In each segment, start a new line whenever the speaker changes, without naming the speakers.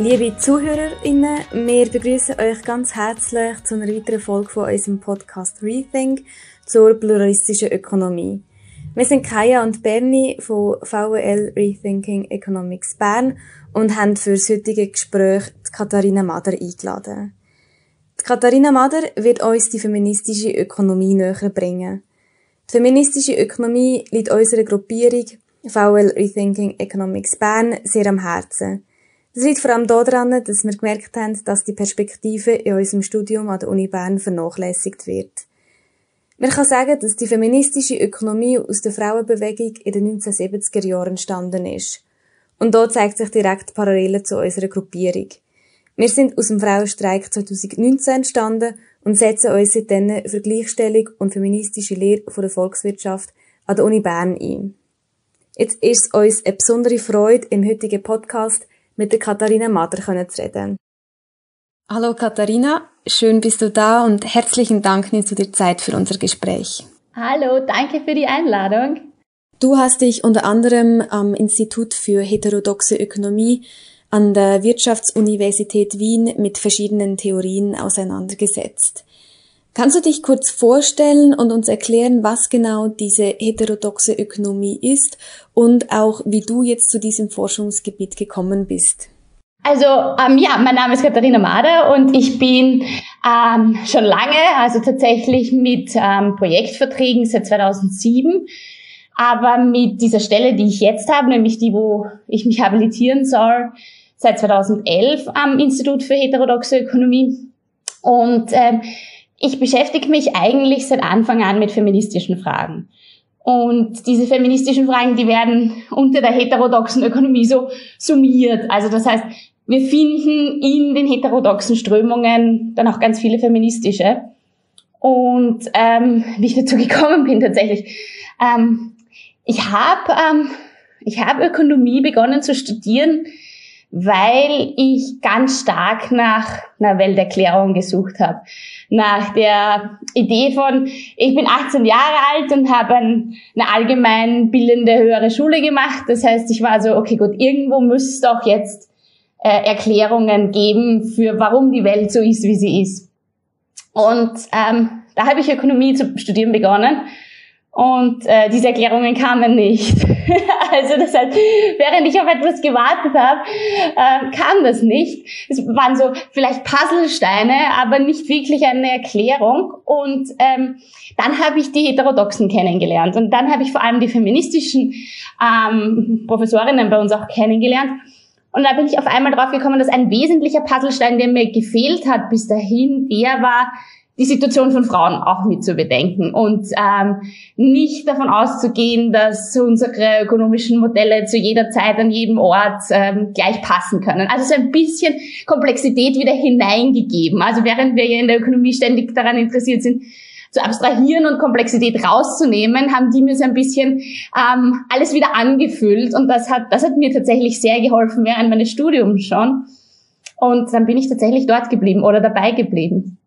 Liebe ZuhörerInnen, wir begrüßen euch ganz herzlich zu einer weiteren Folge von unserem Podcast Rethink zur pluralistischen Ökonomie. Wir sind Kaya und Bernie von VWL Rethinking Economics Bern und haben für das heutige Gespräch Katharina Mader eingeladen. Die Katharina Mader wird uns die feministische Ökonomie näher bringen. Die feministische Ökonomie liegt unserer Gruppierung VWL Rethinking Economics Bern sehr am Herzen. Es liegt vor allem daran, dass wir gemerkt haben, dass die Perspektive in unserem Studium an der Uni Bern vernachlässigt wird. Man kann sagen, dass die feministische Ökonomie aus der Frauenbewegung in den 1970er Jahren entstanden ist. Und dort zeigt sich direkt Parallele zu unserer Gruppierung. Wir sind aus dem Frauenstreik 2019 entstanden und setzen uns seitdem für Gleichstellung und feministische Lehre von der Volkswirtschaft an der Uni Bern ein. Jetzt ist es uns eine besondere Freude, im heutigen Podcast mit der Katharina Mader zu reden. Hallo Katharina, schön bist du da und herzlichen Dank, nimmst du dir Zeit für unser Gespräch.
Hallo, danke für die Einladung.
Du hast dich unter anderem am Institut für heterodoxe Ökonomie an der Wirtschaftsuniversität Wien mit verschiedenen Theorien auseinandergesetzt. Kannst du dich kurz vorstellen und uns erklären, was genau diese heterodoxe Ökonomie ist und auch wie du jetzt zu diesem Forschungsgebiet gekommen bist?
Also ähm, ja, mein Name ist Katharina Mader und ich bin ähm, schon lange, also tatsächlich mit ähm, Projektverträgen seit 2007, aber mit dieser Stelle, die ich jetzt habe, nämlich die, wo ich mich habilitieren soll, seit 2011 am Institut für heterodoxe Ökonomie. Und ähm, ich beschäftige mich eigentlich seit Anfang an mit feministischen Fragen. Und diese feministischen Fragen, die werden unter der heterodoxen Ökonomie so summiert. Also das heißt, wir finden in den heterodoxen Strömungen dann auch ganz viele feministische. Und ähm, wie ich dazu gekommen bin tatsächlich, ähm, ich habe ähm, ich hab Ökonomie begonnen zu studieren, weil ich ganz stark nach einer Welterklärung gesucht habe. Nach der Idee von, ich bin 18 Jahre alt und habe ein, eine allgemein bildende höhere Schule gemacht. Das heißt, ich war so, okay gut, irgendwo müsste es doch jetzt äh, Erklärungen geben für warum die Welt so ist, wie sie ist. Und ähm, da habe ich Ökonomie zu studieren begonnen und äh, diese Erklärungen kamen nicht. also das heißt, während ich auf etwas gewartet habe, äh, kam das nicht. Es waren so vielleicht Puzzlesteine, aber nicht wirklich eine Erklärung. Und ähm, dann habe ich die Heterodoxen kennengelernt. Und dann habe ich vor allem die feministischen ähm, Professorinnen bei uns auch kennengelernt. Und da bin ich auf einmal drauf gekommen, dass ein wesentlicher Puzzlestein, der mir gefehlt hat bis dahin, der war, die Situation von Frauen auch mit zu bedenken und ähm, nicht davon auszugehen, dass unsere ökonomischen Modelle zu jeder Zeit an jedem Ort ähm, gleich passen können. Also so ein bisschen Komplexität wieder hineingegeben. Also während wir ja in der Ökonomie ständig daran interessiert sind, zu abstrahieren und Komplexität rauszunehmen, haben die mir so ein bisschen ähm, alles wieder angefüllt und das hat, das hat mir tatsächlich sehr geholfen während meines Studiums schon. Und dann bin ich tatsächlich dort geblieben oder dabei geblieben.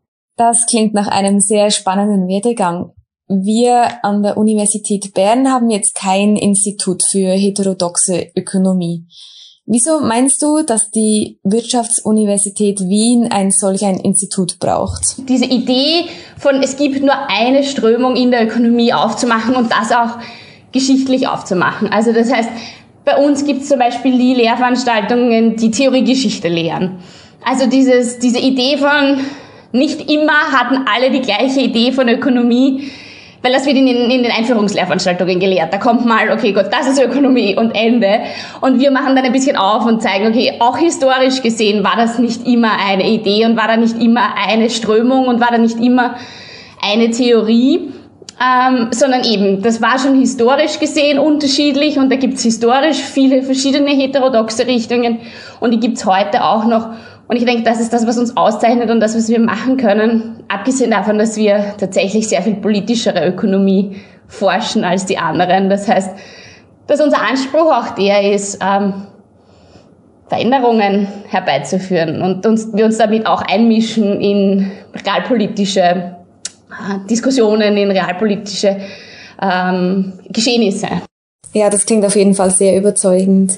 Das klingt nach einem sehr spannenden Werdegang. Wir an der Universität Bern haben jetzt kein Institut für heterodoxe Ökonomie. Wieso meinst du, dass die Wirtschaftsuniversität Wien ein solch ein Institut braucht?
Diese Idee von, es gibt nur eine Strömung in der Ökonomie aufzumachen und das auch geschichtlich aufzumachen. Also das heißt, bei uns gibt es zum Beispiel die Lehrveranstaltungen, die Theoriegeschichte lehren. Also dieses, diese Idee von, nicht immer hatten alle die gleiche Idee von Ökonomie, weil das wird in den, in den Einführungslehrveranstaltungen gelehrt. Da kommt mal, okay, Gott, das ist Ökonomie und Ende. Und wir machen dann ein bisschen auf und zeigen, okay, auch historisch gesehen war das nicht immer eine Idee und war da nicht immer eine Strömung und war da nicht immer eine Theorie. Ähm, sondern eben, das war schon historisch gesehen unterschiedlich und da gibt's historisch viele verschiedene heterodoxe Richtungen und die gibt's heute auch noch. Und ich denke, das ist das, was uns auszeichnet und das, was wir machen können, abgesehen davon, dass wir tatsächlich sehr viel politischere Ökonomie forschen als die anderen. Das heißt, dass unser Anspruch auch der ist, ähm, Veränderungen herbeizuführen und uns, wir uns damit auch einmischen in realpolitische äh, Diskussionen, in realpolitische ähm, Geschehnisse.
Ja, das klingt auf jeden Fall sehr überzeugend.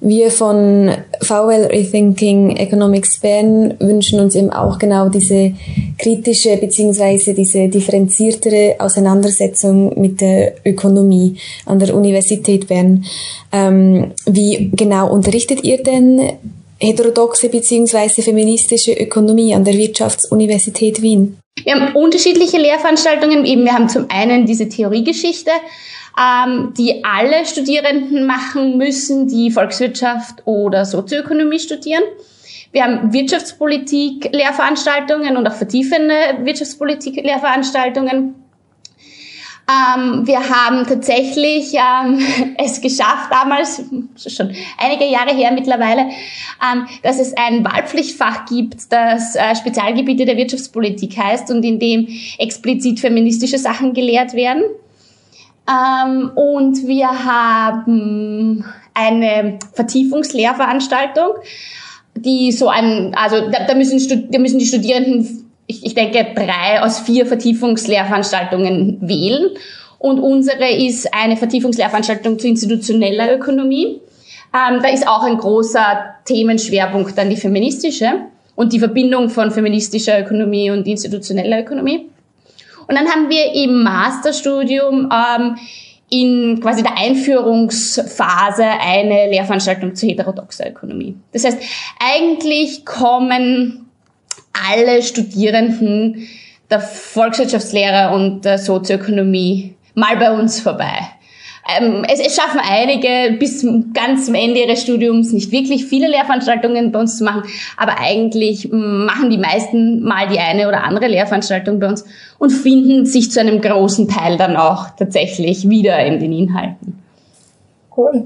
Wir von VL Rethinking Economics Bern wünschen uns eben auch genau diese kritische beziehungsweise diese differenziertere Auseinandersetzung mit der Ökonomie an der Universität Bern. Ähm, wie genau unterrichtet ihr denn heterodoxe beziehungsweise feministische Ökonomie an der Wirtschaftsuniversität Wien?
Wir haben unterschiedliche Lehrveranstaltungen. Eben, wir haben zum einen diese Theoriegeschichte, ähm, die alle Studierenden machen müssen, die Volkswirtschaft oder Sozioökonomie studieren. Wir haben Wirtschaftspolitik-Lehrveranstaltungen und auch vertiefende Wirtschaftspolitik-Lehrveranstaltungen. Ähm, wir haben tatsächlich ähm, es geschafft, damals, schon einige Jahre her mittlerweile, ähm, dass es ein Wahlpflichtfach gibt, das äh, Spezialgebiete der Wirtschaftspolitik heißt und in dem explizit feministische Sachen gelehrt werden. Ähm, und wir haben eine Vertiefungslehrveranstaltung, die so ein, also da, da, müssen, da müssen die Studierenden, ich, ich denke, drei aus vier Vertiefungslehrveranstaltungen wählen. Und unsere ist eine Vertiefungslehrveranstaltung zu institutioneller Ökonomie. Ähm, da ist auch ein großer Themenschwerpunkt dann die feministische und die Verbindung von feministischer Ökonomie und institutioneller Ökonomie. Und dann haben wir im Masterstudium ähm, in quasi der Einführungsphase eine Lehrveranstaltung zur heterodoxer Ökonomie. Das heißt, eigentlich kommen alle Studierenden der Volkswirtschaftslehre und der Sozioökonomie mal bei uns vorbei. Ähm, es, es schaffen einige bis ganz zum Ende ihres Studiums nicht wirklich viele Lehrveranstaltungen bei uns zu machen, aber eigentlich machen die meisten mal die eine oder andere Lehrveranstaltung bei uns und finden sich zu einem großen Teil dann auch tatsächlich wieder in den Inhalten.
Cool.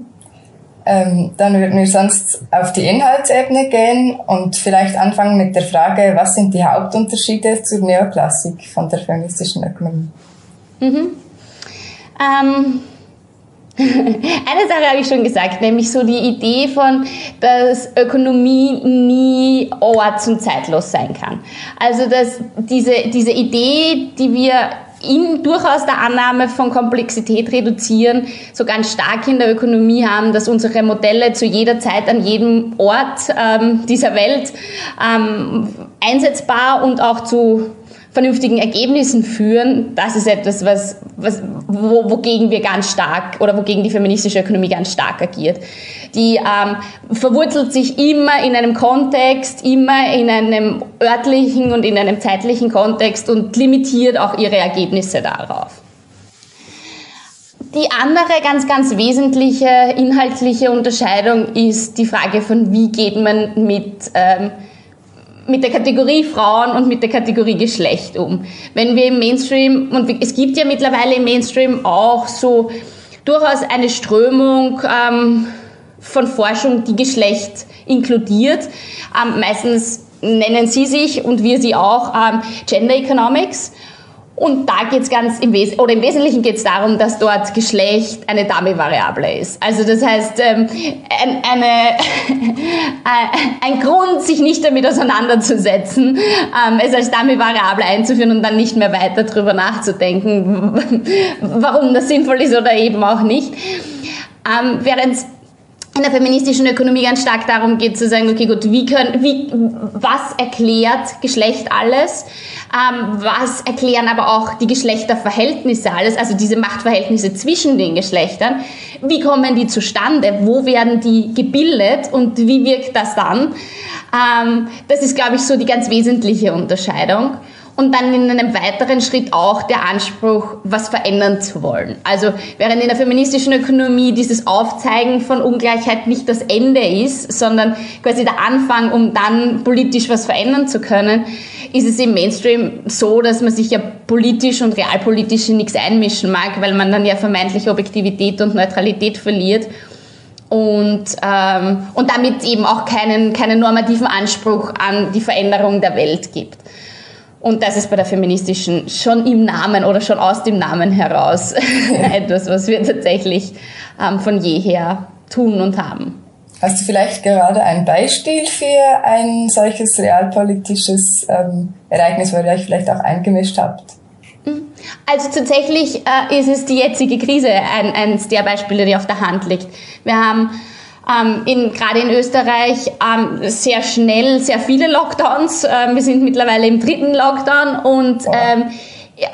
Ähm, dann würden wir sonst auf die Inhaltsebene gehen und vielleicht anfangen mit der Frage, was sind die Hauptunterschiede zur Neoklassik von der feministischen Ökonomie? Mhm.
Ähm, eine Sache habe ich schon gesagt, nämlich so die Idee von, dass Ökonomie nie orts- und zeitlos sein kann. Also dass diese, diese Idee, die wir in durchaus der Annahme von Komplexität reduzieren, so ganz stark in der Ökonomie haben, dass unsere Modelle zu jeder Zeit an jedem Ort ähm, dieser Welt ähm, einsetzbar und auch zu vernünftigen Ergebnissen führen, das ist etwas, was, was, wo, wogegen wir ganz stark oder wogegen die feministische Ökonomie ganz stark agiert. Die ähm, verwurzelt sich immer in einem Kontext, immer in einem örtlichen und in einem zeitlichen Kontext und limitiert auch ihre Ergebnisse darauf. Die andere ganz, ganz wesentliche inhaltliche Unterscheidung ist die Frage von, wie geht man mit ähm, mit der Kategorie Frauen und mit der Kategorie Geschlecht um. Wenn wir im Mainstream, und es gibt ja mittlerweile im Mainstream auch so durchaus eine Strömung ähm, von Forschung, die Geschlecht inkludiert. Ähm, meistens nennen sie sich und wir sie auch ähm, Gender Economics. Und da geht's ganz im Wes oder im Wesentlichen geht's darum, dass dort Geschlecht eine Dummy-Variable ist. Also das heißt, ähm, ein, eine, ein Grund, sich nicht damit auseinanderzusetzen, ähm, es als Dummy-Variable einzuführen und dann nicht mehr weiter darüber nachzudenken, warum das sinnvoll ist oder eben auch nicht. Ähm, während in der feministischen Ökonomie ganz stark darum geht zu sagen, okay, gut, wie können, wie, was erklärt Geschlecht alles? Ähm, was erklären aber auch die Geschlechterverhältnisse alles, also diese Machtverhältnisse zwischen den Geschlechtern? Wie kommen die zustande? Wo werden die gebildet und wie wirkt das dann? Ähm, das ist, glaube ich, so die ganz wesentliche Unterscheidung und dann in einem weiteren Schritt auch der Anspruch, was verändern zu wollen. Also während in der feministischen Ökonomie dieses Aufzeigen von Ungleichheit nicht das Ende ist, sondern quasi der Anfang, um dann politisch was verändern zu können, ist es im Mainstream so, dass man sich ja politisch und realpolitisch in nichts einmischen mag, weil man dann ja vermeintlich Objektivität und Neutralität verliert und, ähm, und damit eben auch keinen, keinen normativen Anspruch an die Veränderung der Welt gibt. Und das ist bei der feministischen schon im Namen oder schon aus dem Namen heraus etwas, was wir tatsächlich ähm, von jeher tun und haben.
Hast du vielleicht gerade ein Beispiel für ein solches realpolitisches ähm, Ereignis, wo ihr euch vielleicht auch eingemischt habt?
Mhm. Also tatsächlich äh, ist es die jetzige Krise ein, eines der Beispiele, die auf der Hand liegt. Wir haben ähm, in, gerade in Österreich ähm, sehr schnell sehr viele Lockdowns. Ähm, wir sind mittlerweile im dritten Lockdown und ähm,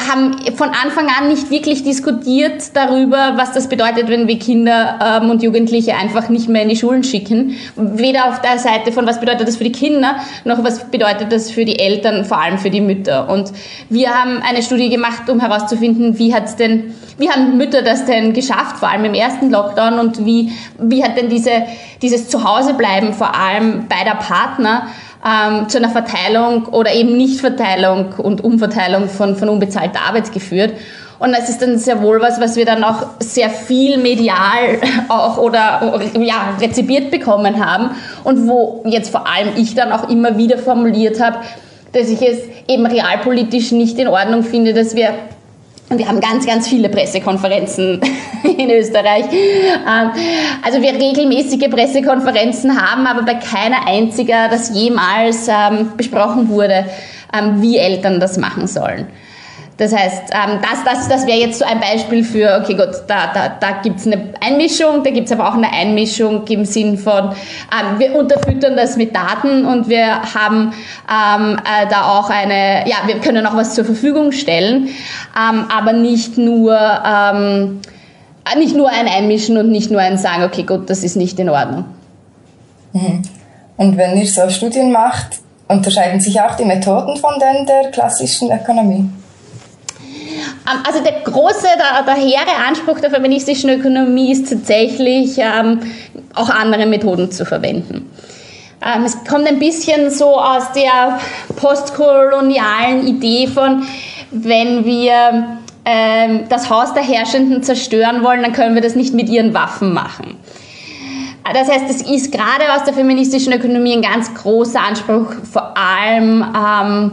haben von Anfang an nicht wirklich diskutiert darüber, was das bedeutet, wenn wir Kinder ähm, und Jugendliche einfach nicht mehr in die Schulen schicken. Weder auf der Seite von, was bedeutet das für die Kinder, noch was bedeutet das für die Eltern, vor allem für die Mütter. Und wir haben eine Studie gemacht, um herauszufinden, wie hat's denn, wie haben Mütter das denn geschafft, vor allem im ersten Lockdown und wie, wie hat denn diese, dieses Zuhausebleiben vor allem beider Partner ähm, zu einer Verteilung oder eben Nichtverteilung und Umverteilung von, von unbezahlter Arbeit geführt. Und das ist dann sehr wohl was, was wir dann auch sehr viel medial auch oder ja, rezipiert bekommen haben und wo jetzt vor allem ich dann auch immer wieder formuliert habe, dass ich es eben realpolitisch nicht in Ordnung finde, dass wir und wir haben ganz, ganz viele Pressekonferenzen in Österreich. Ähm, also wir regelmäßige Pressekonferenzen haben, aber bei keiner einziger das jemals ähm, besprochen wurde, ähm, wie Eltern das machen sollen. Das heißt, ähm, das, das, das wäre jetzt so ein Beispiel für, okay gut, da, da, da gibt es eine Einmischung, da gibt es aber auch eine Einmischung im Sinn von, ähm, wir unterfüttern das mit Daten und wir haben ähm, äh, da auch eine, ja, wir können auch was zur Verfügung stellen, ähm, aber nicht nur, ähm, nicht nur ein Einmischen und nicht nur ein Sagen, okay gut, das ist nicht in Ordnung.
Mhm. Und wenn ihr so Studien macht, unterscheiden sich auch die Methoden von denen der klassischen Ökonomie?
Ähm, also der große, der, der hehre Anspruch der feministischen Ökonomie ist tatsächlich, ähm, auch andere Methoden zu verwenden. Ähm, es kommt ein bisschen so aus der postkolonialen Idee von, wenn wir ähm, das Haus der Herrschenden zerstören wollen, dann können wir das nicht mit ihren Waffen machen. Das heißt, es ist gerade aus der feministischen Ökonomie ein ganz großer Anspruch, vor allem ähm,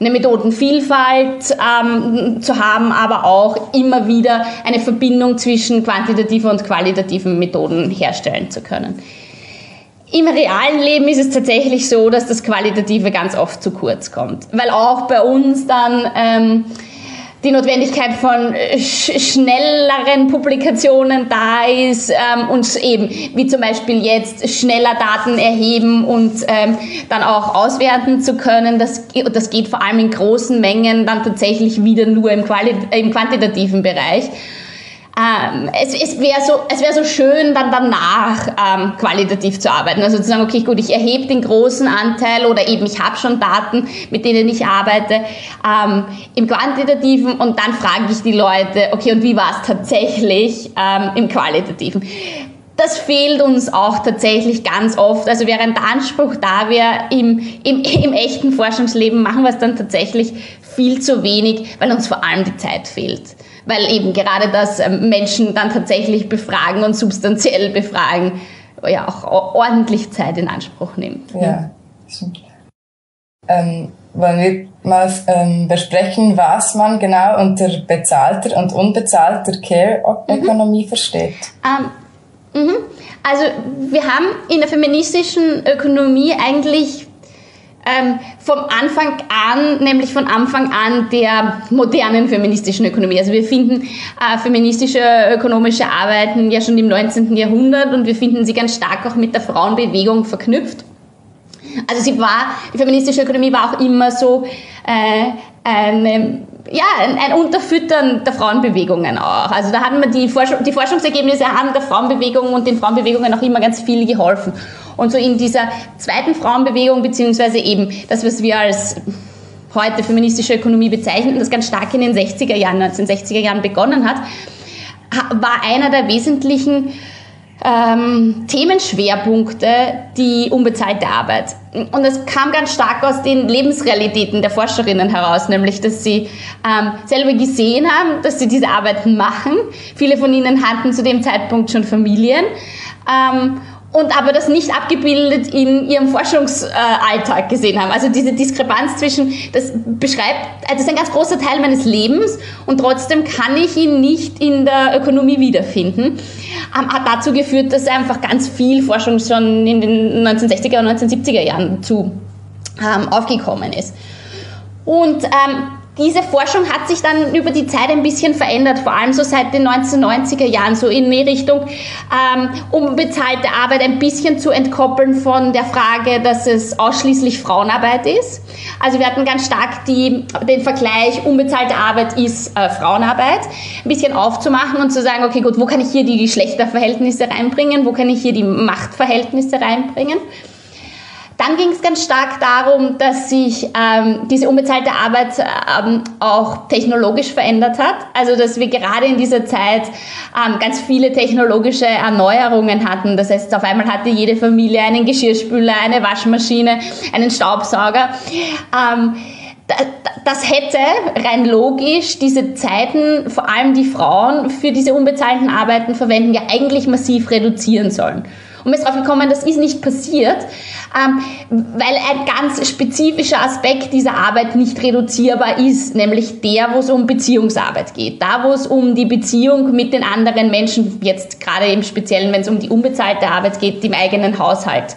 eine Methodenvielfalt ähm, zu haben, aber auch immer wieder eine Verbindung zwischen quantitativen und qualitativen Methoden herstellen zu können. Im realen Leben ist es tatsächlich so, dass das Qualitative ganz oft zu kurz kommt, weil auch bei uns dann ähm, die Notwendigkeit von äh, sch schnelleren Publikationen da ist ähm, und eben wie zum Beispiel jetzt schneller Daten erheben und ähm, dann auch auswerten zu können. Das, das geht vor allem in großen Mengen dann tatsächlich wieder nur im, Quali im quantitativen Bereich ähm, es, es wäre so, es wäre so schön, dann danach ähm, qualitativ zu arbeiten. Also zu sagen, okay, gut, ich erhebe den großen Anteil oder eben ich habe schon Daten, mit denen ich arbeite, ähm, im Quantitativen und dann frage ich die Leute, okay, und wie war es tatsächlich ähm, im Qualitativen? Das fehlt uns auch tatsächlich ganz oft. Also während der Anspruch da wäre, im, im, im echten Forschungsleben machen wir es dann tatsächlich viel zu wenig, weil uns vor allem die Zeit fehlt weil eben gerade das ähm, Menschen dann tatsächlich befragen und substanziell befragen, ja auch ordentlich Zeit in Anspruch nimmt.
Ja, stimmt. Ähm, wollen wir mal ähm, besprechen, was man genau unter bezahlter und unbezahlter Care-Ökonomie mhm. versteht?
Ähm, mhm. Also wir haben in der feministischen Ökonomie eigentlich ähm, vom Anfang an, nämlich von Anfang an der modernen feministischen Ökonomie. Also wir finden äh, feministische ökonomische Arbeiten ja schon im 19. Jahrhundert und wir finden sie ganz stark auch mit der Frauenbewegung verknüpft. Also sie war, die feministische Ökonomie war auch immer so äh, eine ja, ein, ein Unterfüttern der Frauenbewegungen auch. Also da hatten wir die, Forschung, die Forschungsergebnisse haben der Frauenbewegung und den Frauenbewegungen auch immer ganz viel geholfen. Und so in dieser zweiten Frauenbewegung, beziehungsweise eben das, was wir als heute feministische Ökonomie bezeichnen, das ganz stark in den 60er Jahren, 1960er Jahren begonnen hat, war einer der wesentlichen ähm, Themenschwerpunkte die unbezahlte Arbeit. Und es kam ganz stark aus den Lebensrealitäten der Forscherinnen heraus, nämlich dass sie ähm, selber gesehen haben, dass sie diese Arbeiten machen. Viele von ihnen hatten zu dem Zeitpunkt schon Familien. Ähm, und aber das nicht abgebildet in ihrem Forschungsalltag gesehen haben. Also diese Diskrepanz zwischen, das beschreibt, das ist ein ganz großer Teil meines Lebens und trotzdem kann ich ihn nicht in der Ökonomie wiederfinden. Hat dazu geführt, dass einfach ganz viel Forschung schon in den 1960er und 1970er Jahren zu ähm, aufgekommen ist. Und ähm, diese Forschung hat sich dann über die Zeit ein bisschen verändert, vor allem so seit den 1990er Jahren, so in die Richtung ähm, unbezahlte Arbeit ein bisschen zu entkoppeln von der Frage, dass es ausschließlich Frauenarbeit ist. Also wir hatten ganz stark die, den Vergleich, unbezahlte Arbeit ist äh, Frauenarbeit, ein bisschen aufzumachen und zu sagen, okay gut, wo kann ich hier die Geschlechterverhältnisse reinbringen, wo kann ich hier die Machtverhältnisse reinbringen. Dann ging es ganz stark darum, dass sich ähm, diese unbezahlte Arbeit ähm, auch technologisch verändert hat. Also dass wir gerade in dieser Zeit ähm, ganz viele technologische Erneuerungen hatten. Das heißt, auf einmal hatte jede Familie einen Geschirrspüler, eine Waschmaschine, einen Staubsauger. Ähm, das hätte rein logisch diese Zeiten, vor allem die Frauen für diese unbezahlten Arbeiten verwenden, ja eigentlich massiv reduzieren sollen. Und mir ist darauf gekommen, das ist nicht passiert, ähm, weil ein ganz spezifischer Aspekt dieser Arbeit nicht reduzierbar ist, nämlich der, wo es um Beziehungsarbeit geht. Da, wo es um die Beziehung mit den anderen Menschen, jetzt gerade im Speziellen, wenn es um die unbezahlte Arbeit geht, im eigenen Haushalt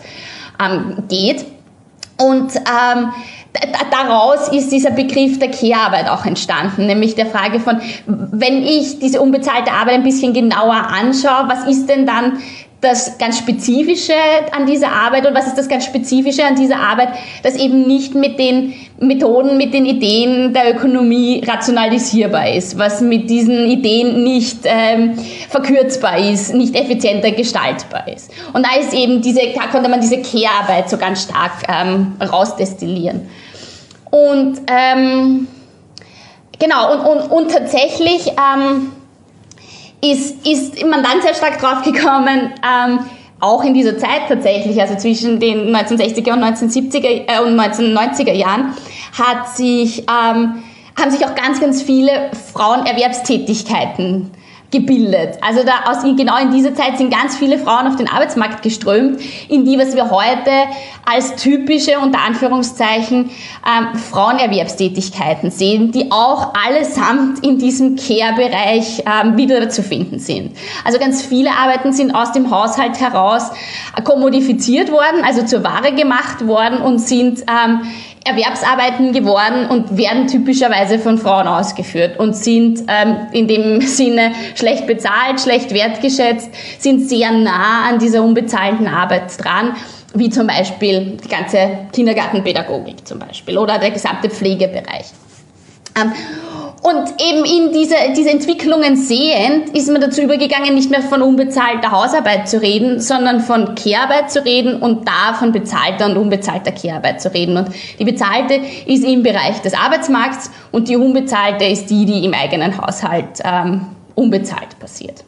ähm, geht. Und ähm, daraus ist dieser Begriff der Care-Arbeit auch entstanden, nämlich der Frage von, wenn ich diese unbezahlte Arbeit ein bisschen genauer anschaue, was ist denn dann das ganz Spezifische an dieser Arbeit und was ist das ganz Spezifische an dieser Arbeit, das eben nicht mit den Methoden, mit den Ideen der Ökonomie rationalisierbar ist, was mit diesen Ideen nicht ähm, verkürzbar ist, nicht effizienter gestaltbar ist. Und da ist eben diese, da konnte man diese Care-Arbeit so ganz stark ähm, rausdestillieren. Und ähm, genau, und, und, und tatsächlich ähm, ist, ist man dann sehr stark drauf gekommen, ähm, auch in dieser Zeit tatsächlich, also zwischen den 1960er und 1970er äh, und 1990er Jahren, hat sich, ähm, haben sich auch ganz, ganz viele Frauenerwerbstätigkeiten gebildet. Also da aus, genau in dieser Zeit sind ganz viele Frauen auf den Arbeitsmarkt geströmt, in die, was wir heute als typische, unter Anführungszeichen, ähm, Frauenerwerbstätigkeiten sehen, die auch allesamt in diesem Care-Bereich ähm, wieder zu finden sind. Also ganz viele Arbeiten sind aus dem Haushalt heraus kommodifiziert worden, also zur Ware gemacht worden und sind ähm, Erwerbsarbeiten geworden und werden typischerweise von Frauen ausgeführt und sind ähm, in dem Sinne schlecht bezahlt, schlecht wertgeschätzt, sind sehr nah an dieser unbezahlten Arbeit dran, wie zum Beispiel die ganze Kindergartenpädagogik zum Beispiel oder der gesamte Pflegebereich. Ähm, und eben in diese, diese Entwicklungen sehend ist man dazu übergegangen, nicht mehr von unbezahlter Hausarbeit zu reden, sondern von Kehrarbeit zu reden und da von bezahlter und unbezahlter Kehrarbeit zu reden. Und die bezahlte ist im Bereich des Arbeitsmarkts und die unbezahlte ist die, die im eigenen Haushalt ähm, unbezahlt passiert.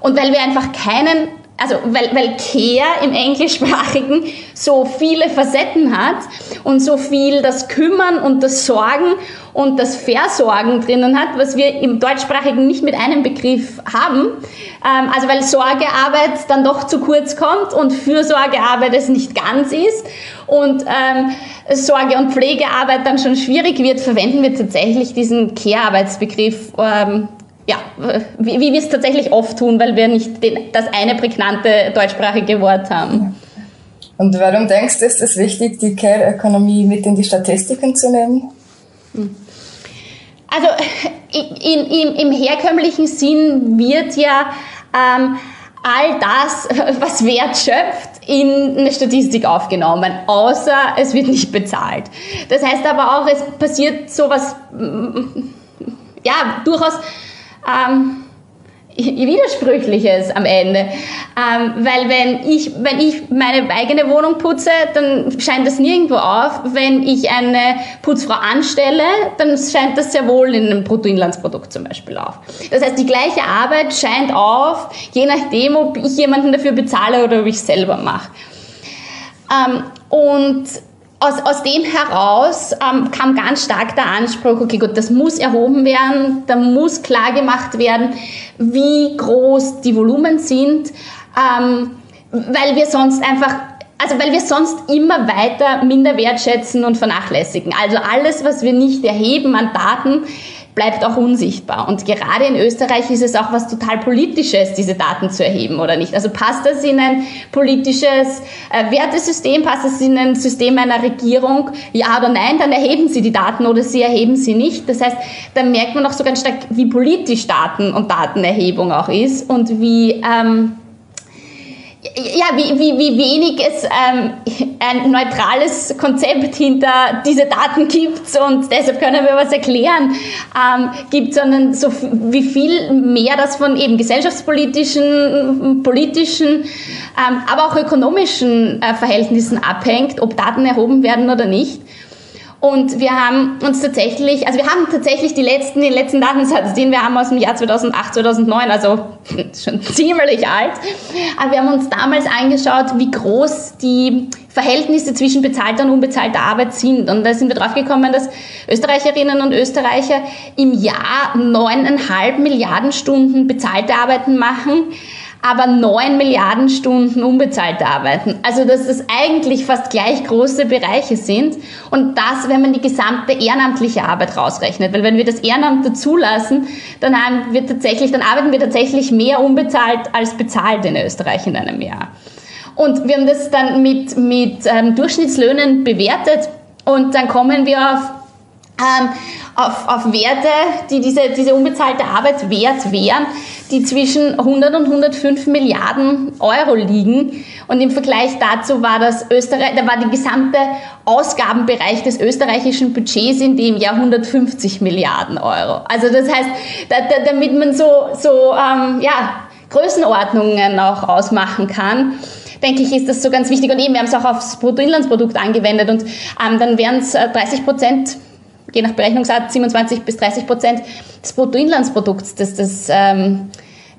Und weil wir einfach keinen also weil, weil Care im Englischsprachigen so viele Facetten hat und so viel das Kümmern und das Sorgen und das Versorgen drinnen hat, was wir im Deutschsprachigen nicht mit einem Begriff haben. Ähm, also weil Sorgearbeit dann doch zu kurz kommt und Fürsorgearbeit es nicht ganz ist und ähm, Sorge- und Pflegearbeit dann schon schwierig wird, verwenden wir tatsächlich diesen Care-Arbeitsbegriff ähm, ja, wie, wie wir es tatsächlich oft tun, weil wir nicht den, das eine prägnante deutschsprachige Wort haben.
Und warum denkst du, ist es wichtig, die Care-Ökonomie mit in die Statistiken zu nehmen? Hm.
Also in, in, im herkömmlichen Sinn wird ja ähm, all das, was Wert schöpft, in eine Statistik aufgenommen, außer es wird nicht bezahlt. Das heißt aber auch, es passiert sowas, ja, durchaus ähm, Widersprüchliches am Ende. Ähm, weil wenn ich, wenn ich meine eigene Wohnung putze, dann scheint das nirgendwo auf. Wenn ich eine Putzfrau anstelle, dann scheint das sehr wohl in einem Bruttoinlandsprodukt zum Beispiel auf. Das heißt, die gleiche Arbeit scheint auf, je nachdem, ob ich jemanden dafür bezahle oder ob ich es selber mache. Ähm, und aus, aus dem heraus ähm, kam ganz stark der Anspruch, okay, gut, das muss erhoben werden, da muss klar gemacht werden, wie groß die Volumen sind, ähm, weil wir sonst einfach also weil wir sonst immer weiter minder wertschätzen und vernachlässigen. Also alles, was wir nicht erheben an Daten, bleibt auch unsichtbar. Und gerade in Österreich ist es auch was total Politisches, diese Daten zu erheben oder nicht. Also passt das in ein politisches äh, Wertesystem, passt das in ein System einer Regierung, ja oder nein, dann erheben sie die Daten oder sie erheben sie nicht. Das heißt, da merkt man auch so ganz stark, wie politisch Daten und Datenerhebung auch ist und wie... Ähm, ja, wie, wie, wie wenig es ähm, ein neutrales Konzept hinter diese Daten gibt und deshalb können wir was erklären ähm, gibt, sondern so wie viel mehr das von eben gesellschaftspolitischen, politischen, ähm, aber auch ökonomischen äh, Verhältnissen abhängt, ob Daten erhoben werden oder nicht. Und wir haben uns tatsächlich, also wir haben tatsächlich die letzten, den letzten Datensatz, den wir haben aus dem Jahr 2008, 2009, also schon ziemlich alt. Aber wir haben uns damals angeschaut, wie groß die Verhältnisse zwischen bezahlter und unbezahlter Arbeit sind. Und da sind wir drauf gekommen, dass Österreicherinnen und Österreicher im Jahr neuneinhalb Milliarden Stunden bezahlte Arbeiten machen aber neun Milliarden Stunden unbezahlte Arbeiten. Also dass das eigentlich fast gleich große Bereiche sind und das, wenn man die gesamte ehrenamtliche Arbeit rausrechnet, weil wenn wir das Ehrenamt dazulassen, dann haben wir tatsächlich, dann arbeiten wir tatsächlich mehr unbezahlt als bezahlt in Österreich in einem Jahr. Und wir haben das dann mit, mit ähm, Durchschnittslöhnen bewertet und dann kommen wir auf ähm, auf, auf Werte, die diese, diese unbezahlte Arbeit wert wären, die zwischen 100 und 105 Milliarden Euro liegen. Und im Vergleich dazu war das Österreich, da war die gesamte Ausgabenbereich des österreichischen Budgets in dem Jahr 150 Milliarden Euro. Also das heißt, da, da, damit man so, so ähm, ja, Größenordnungen auch ausmachen kann denke ich, ist das so ganz wichtig. Und eben, wir haben es auch aufs Bruttoinlandsprodukt angewendet und ähm, dann wären es 30 Prozent je nach Berechnungsart 27 bis 30 Prozent des Bruttoinlandsprodukts, das das ähm,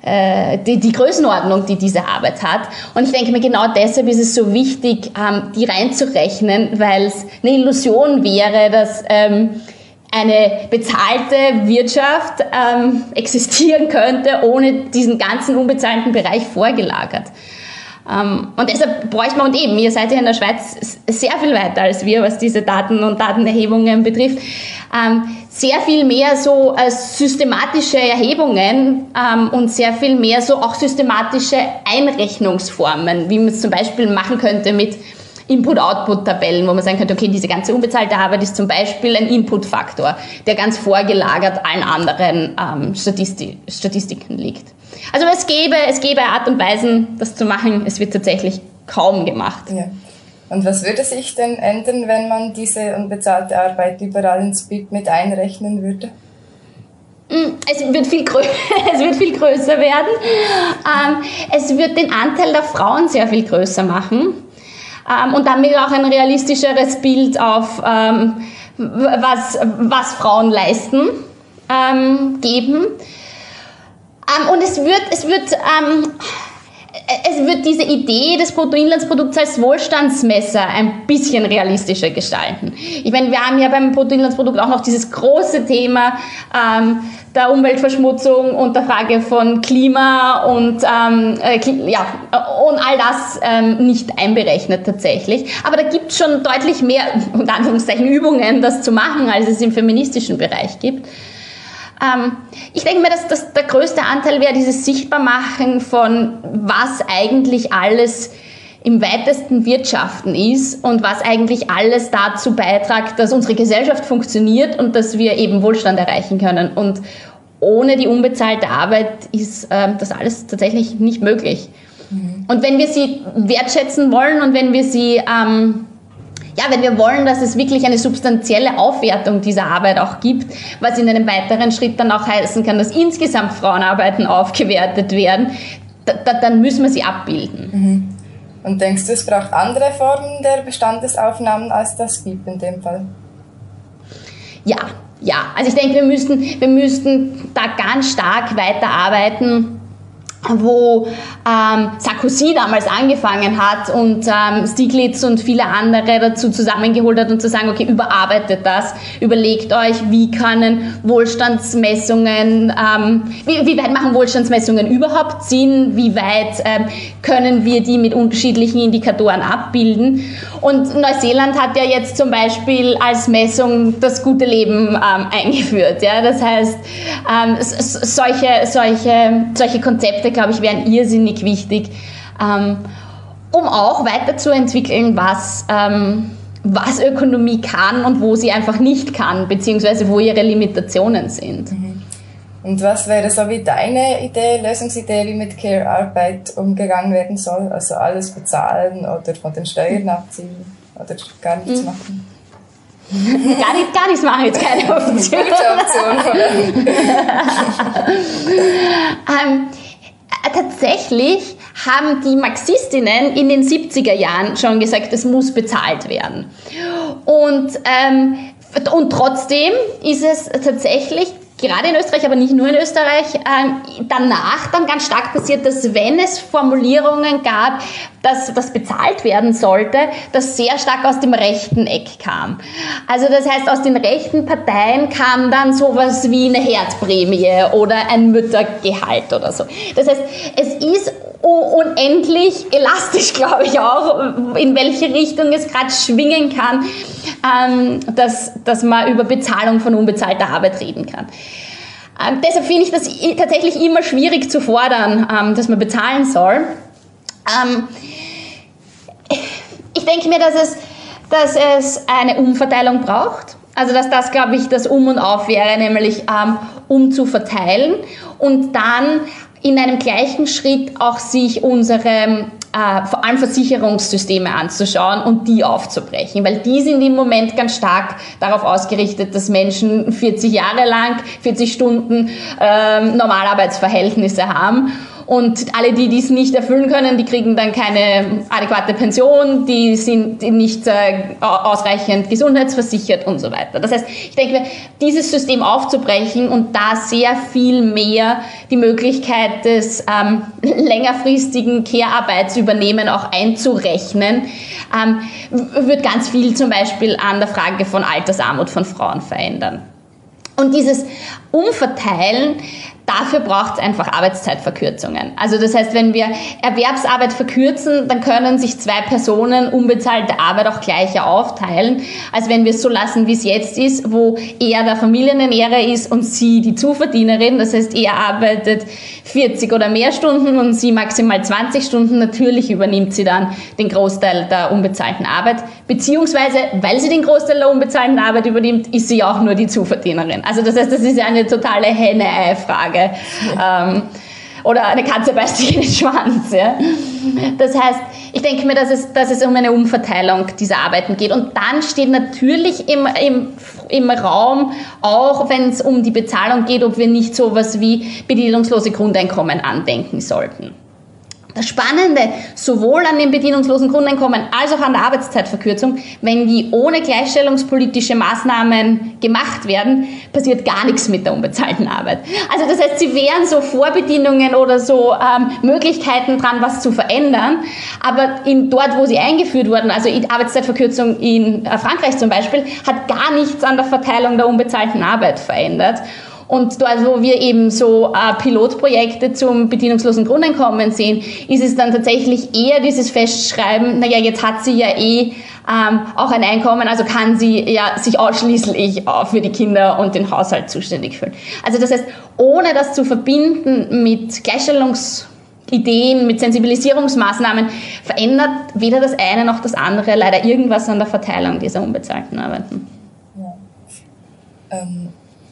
äh, die, die Größenordnung, die diese Arbeit hat. Und ich denke mir, genau deshalb ist es so wichtig, ähm, die reinzurechnen, weil es eine Illusion wäre, dass ähm, eine bezahlte Wirtschaft ähm, existieren könnte, ohne diesen ganzen unbezahlten Bereich vorgelagert. Ähm, und deshalb bräuchte man, und eben, ihr seid ja in der Schweiz sehr viel weiter als wir, was diese Daten und Datenerhebungen betrifft, ähm, sehr viel mehr so systematische Erhebungen ähm, und sehr viel mehr so auch systematische Einrechnungsformen, wie man es zum Beispiel machen könnte mit Input-Output-Tabellen, wo man sagen könnte, okay, diese ganze unbezahlte Arbeit ist zum Beispiel ein Input-Faktor, der ganz vorgelagert allen anderen ähm, Statistik Statistiken liegt. Also es gäbe, es gäbe Art und Weisen, das zu machen. Es wird tatsächlich kaum gemacht. Ja.
Und was würde sich denn ändern, wenn man diese unbezahlte Arbeit überall ins BIP mit einrechnen würde?
Mm, es wird viel, es wird viel größer werden. Ähm, es wird den Anteil der Frauen sehr viel größer machen ähm, und damit auch ein realistischeres Bild auf, ähm, was, was Frauen leisten, geben. Ähm, und es wird, es wird, ähm, es wird diese Idee des Bruttoinlandsprodukts als Wohlstandsmesser ein bisschen realistischer gestalten. Ich meine, wir haben ja beim Bruttoinlandsprodukt auch noch dieses große Thema ähm, der Umweltverschmutzung und der Frage von Klima und, ähm, äh, ja, und all das ähm, nicht einberechnet tatsächlich. Aber da gibt es schon deutlich mehr, unter Anführungszeichen, Übungen, das zu machen, als es im feministischen Bereich gibt. Ähm, ich denke mir, dass, dass der größte Anteil wäre dieses Sichtbarmachen von, was eigentlich alles im weitesten Wirtschaften ist und was eigentlich alles dazu beiträgt, dass unsere Gesellschaft funktioniert und dass wir eben Wohlstand erreichen können. Und ohne die unbezahlte Arbeit ist äh, das alles tatsächlich nicht möglich. Mhm. Und wenn wir sie wertschätzen wollen und wenn wir sie ähm, ja, wenn wir wollen, dass es wirklich eine substanzielle Aufwertung dieser Arbeit auch gibt, was in einem weiteren Schritt dann auch heißen kann, dass insgesamt Frauenarbeiten aufgewertet werden, da, da, dann müssen wir sie abbilden.
Mhm. Und denkst du, es braucht andere Formen der Bestandesaufnahmen als das gibt in dem Fall?
Ja, ja. Also ich denke, wir müssten, wir müssten da ganz stark weiterarbeiten wo ähm, Sarkozy damals angefangen hat und ähm, Stiglitz und viele andere dazu zusammengeholt hat und zu sagen, okay, überarbeitet das, überlegt euch, wie können Wohlstandsmessungen, ähm, wie, wie weit machen Wohlstandsmessungen überhaupt Sinn, wie weit ähm, können wir die mit unterschiedlichen Indikatoren abbilden. Und Neuseeland hat ja jetzt zum Beispiel als Messung das gute Leben ähm, eingeführt. Ja? Das heißt, ähm, solche, solche, solche Konzepte, glaube ich, wären irrsinnig wichtig, ähm, um auch weiterzuentwickeln, was, ähm, was Ökonomie kann und wo sie einfach nicht kann, beziehungsweise wo ihre Limitationen sind.
Mhm. Und was wäre so wie deine Idee, Lösungsidee, wie mit Care-Arbeit umgegangen werden soll? Also alles bezahlen oder von den Steuern abziehen oder gar nichts mhm. machen?
gar, nicht, gar nichts machen jetzt keine Option. Option ähm, äh, tatsächlich haben die Marxistinnen in den 70er Jahren schon gesagt, es muss bezahlt werden. Und, ähm, und trotzdem ist es tatsächlich gerade in Österreich, aber nicht nur in Österreich, äh, danach dann ganz stark passiert, dass wenn es Formulierungen gab, dass das bezahlt werden sollte, das sehr stark aus dem rechten Eck kam. Also das heißt, aus den rechten Parteien kam dann sowas wie eine Herdprämie oder ein Müttergehalt oder so. Das heißt, es ist unendlich elastisch, glaube ich auch, in welche Richtung es gerade schwingen kann, ähm, dass, dass man über Bezahlung von unbezahlter Arbeit reden kann. Ähm, deshalb finde ich das tatsächlich immer schwierig zu fordern, ähm, dass man bezahlen soll. Ähm, ich denke mir, dass es, dass es eine Umverteilung braucht. Also dass das, glaube ich, das Um und Auf wäre, nämlich ähm, um zu verteilen und dann in einem gleichen Schritt auch sich unsere äh, vor allem Versicherungssysteme anzuschauen und die aufzubrechen, weil die sind im Moment ganz stark darauf ausgerichtet, dass Menschen 40 Jahre lang, 40 Stunden ähm, Normalarbeitsverhältnisse haben und alle, die dies nicht erfüllen können, die kriegen dann keine adäquate Pension, die sind nicht äh, ausreichend gesundheitsversichert und so weiter. Das heißt, ich denke, dieses System aufzubrechen und da sehr viel mehr die Möglichkeit des ähm, längerfristigen Care-Arbeits übernehmen auch einzurechnen, ähm, wird ganz viel zum Beispiel an der Frage von Altersarmut von Frauen verändern. Und dieses Umverteilen Dafür braucht es einfach Arbeitszeitverkürzungen. Also das heißt, wenn wir Erwerbsarbeit verkürzen, dann können sich zwei Personen unbezahlte Arbeit auch gleicher aufteilen, als wenn wir es so lassen, wie es jetzt ist, wo er der Familienernährer ist und sie die Zuverdienerin. Das heißt, er arbeitet 40 oder mehr Stunden und sie maximal 20 Stunden. Natürlich übernimmt sie dann den Großteil der unbezahlten Arbeit. Beziehungsweise, weil sie den Großteil der unbezahlten Arbeit übernimmt, ist sie auch nur die Zuverdienerin. Also das heißt, das ist eine totale Henne-Ei-Frage. Frage. Ähm, oder eine Katze beißt sich in den Schwanz. Ja? Das heißt, ich denke mir, dass es, dass es um eine Umverteilung dieser Arbeiten geht. Und dann steht natürlich im, im, im Raum, auch wenn es um die Bezahlung geht, ob wir nicht so etwas wie bedingungslose Grundeinkommen andenken sollten. Das Spannende, sowohl an dem bedienungslosen Grundeinkommen als auch an der Arbeitszeitverkürzung, wenn die ohne gleichstellungspolitische Maßnahmen gemacht werden, passiert gar nichts mit der unbezahlten Arbeit. Also das heißt, sie wären so Vorbedienungen oder so ähm, Möglichkeiten dran, was zu verändern, aber in, dort, wo sie eingeführt wurden, also die Arbeitszeitverkürzung in äh, Frankreich zum Beispiel, hat gar nichts an der Verteilung der unbezahlten Arbeit verändert. Und dort, wo wir eben so äh, Pilotprojekte zum bedienungslosen Grundeinkommen sehen, ist es dann tatsächlich eher dieses Festschreiben, naja, jetzt hat sie ja eh ähm, auch ein Einkommen, also kann sie ja sich ausschließlich für die Kinder und den Haushalt zuständig fühlen. Also das heißt, ohne das zu verbinden mit Gleichstellungsideen, mit Sensibilisierungsmaßnahmen verändert weder das eine noch das andere leider irgendwas an der Verteilung dieser unbezahlten Arbeiten.
Ja. Ähm,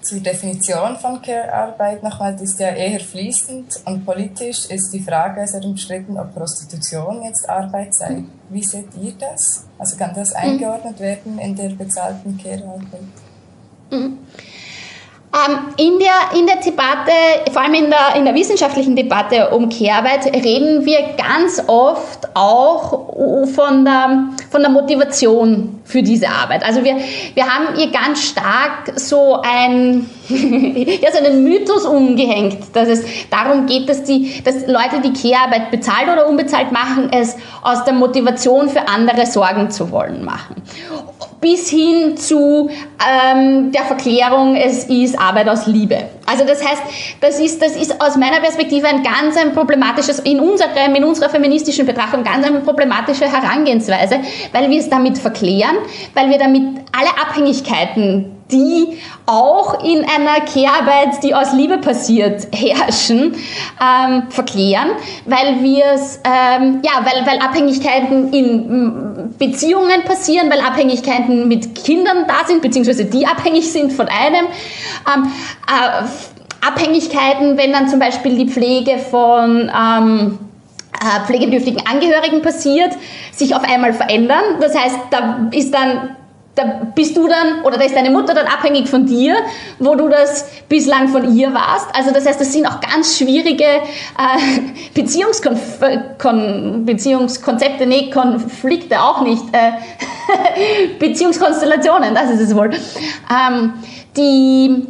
zur Definition von Care-Arbeit nochmal, die ist ja eher fließend und politisch ist die Frage sehr umstritten, ob Prostitution jetzt Arbeit sei. Wie seht ihr das? Also kann das eingeordnet werden in der bezahlten Care-Arbeit?
Ähm, in, der, in der Debatte, vor allem in der, in der wissenschaftlichen Debatte um Kehrarbeit, reden wir ganz oft auch von der, von der Motivation für diese Arbeit. Also wir, wir haben hier ganz stark so ein, ja, so einen Mythos umgehängt, dass es darum geht, dass die, dass Leute, die Care-Arbeit bezahlt oder unbezahlt machen, es aus der Motivation für andere sorgen zu wollen machen. Bis hin zu ähm, der Verklärung, es ist Arbeit aus Liebe. Also das heißt, das ist, das ist aus meiner Perspektive ein ganz ein problematisches, in unserer, in unserer feministischen Betrachtung ganz eine problematische Herangehensweise, weil wir es damit verklären, weil wir damit alle Abhängigkeiten die auch in einer Kehrarbeit, die aus Liebe passiert, herrschen, ähm, verklären, weil wir es, ähm, ja, weil, weil Abhängigkeiten in Beziehungen passieren, weil Abhängigkeiten mit Kindern da sind, beziehungsweise die abhängig sind von einem. Ähm, äh, Abhängigkeiten, wenn dann zum Beispiel die Pflege von ähm, äh, pflegebedürftigen Angehörigen passiert, sich auf einmal verändern. Das heißt, da ist dann da bist du dann, oder da ist deine Mutter dann abhängig von dir, wo du das bislang von ihr warst. Also das heißt, das sind auch ganz schwierige äh, Beziehungskonf Kon Beziehungskonzepte, nee, Konflikte auch nicht, äh, Beziehungskonstellationen, das ist es wohl, ähm, die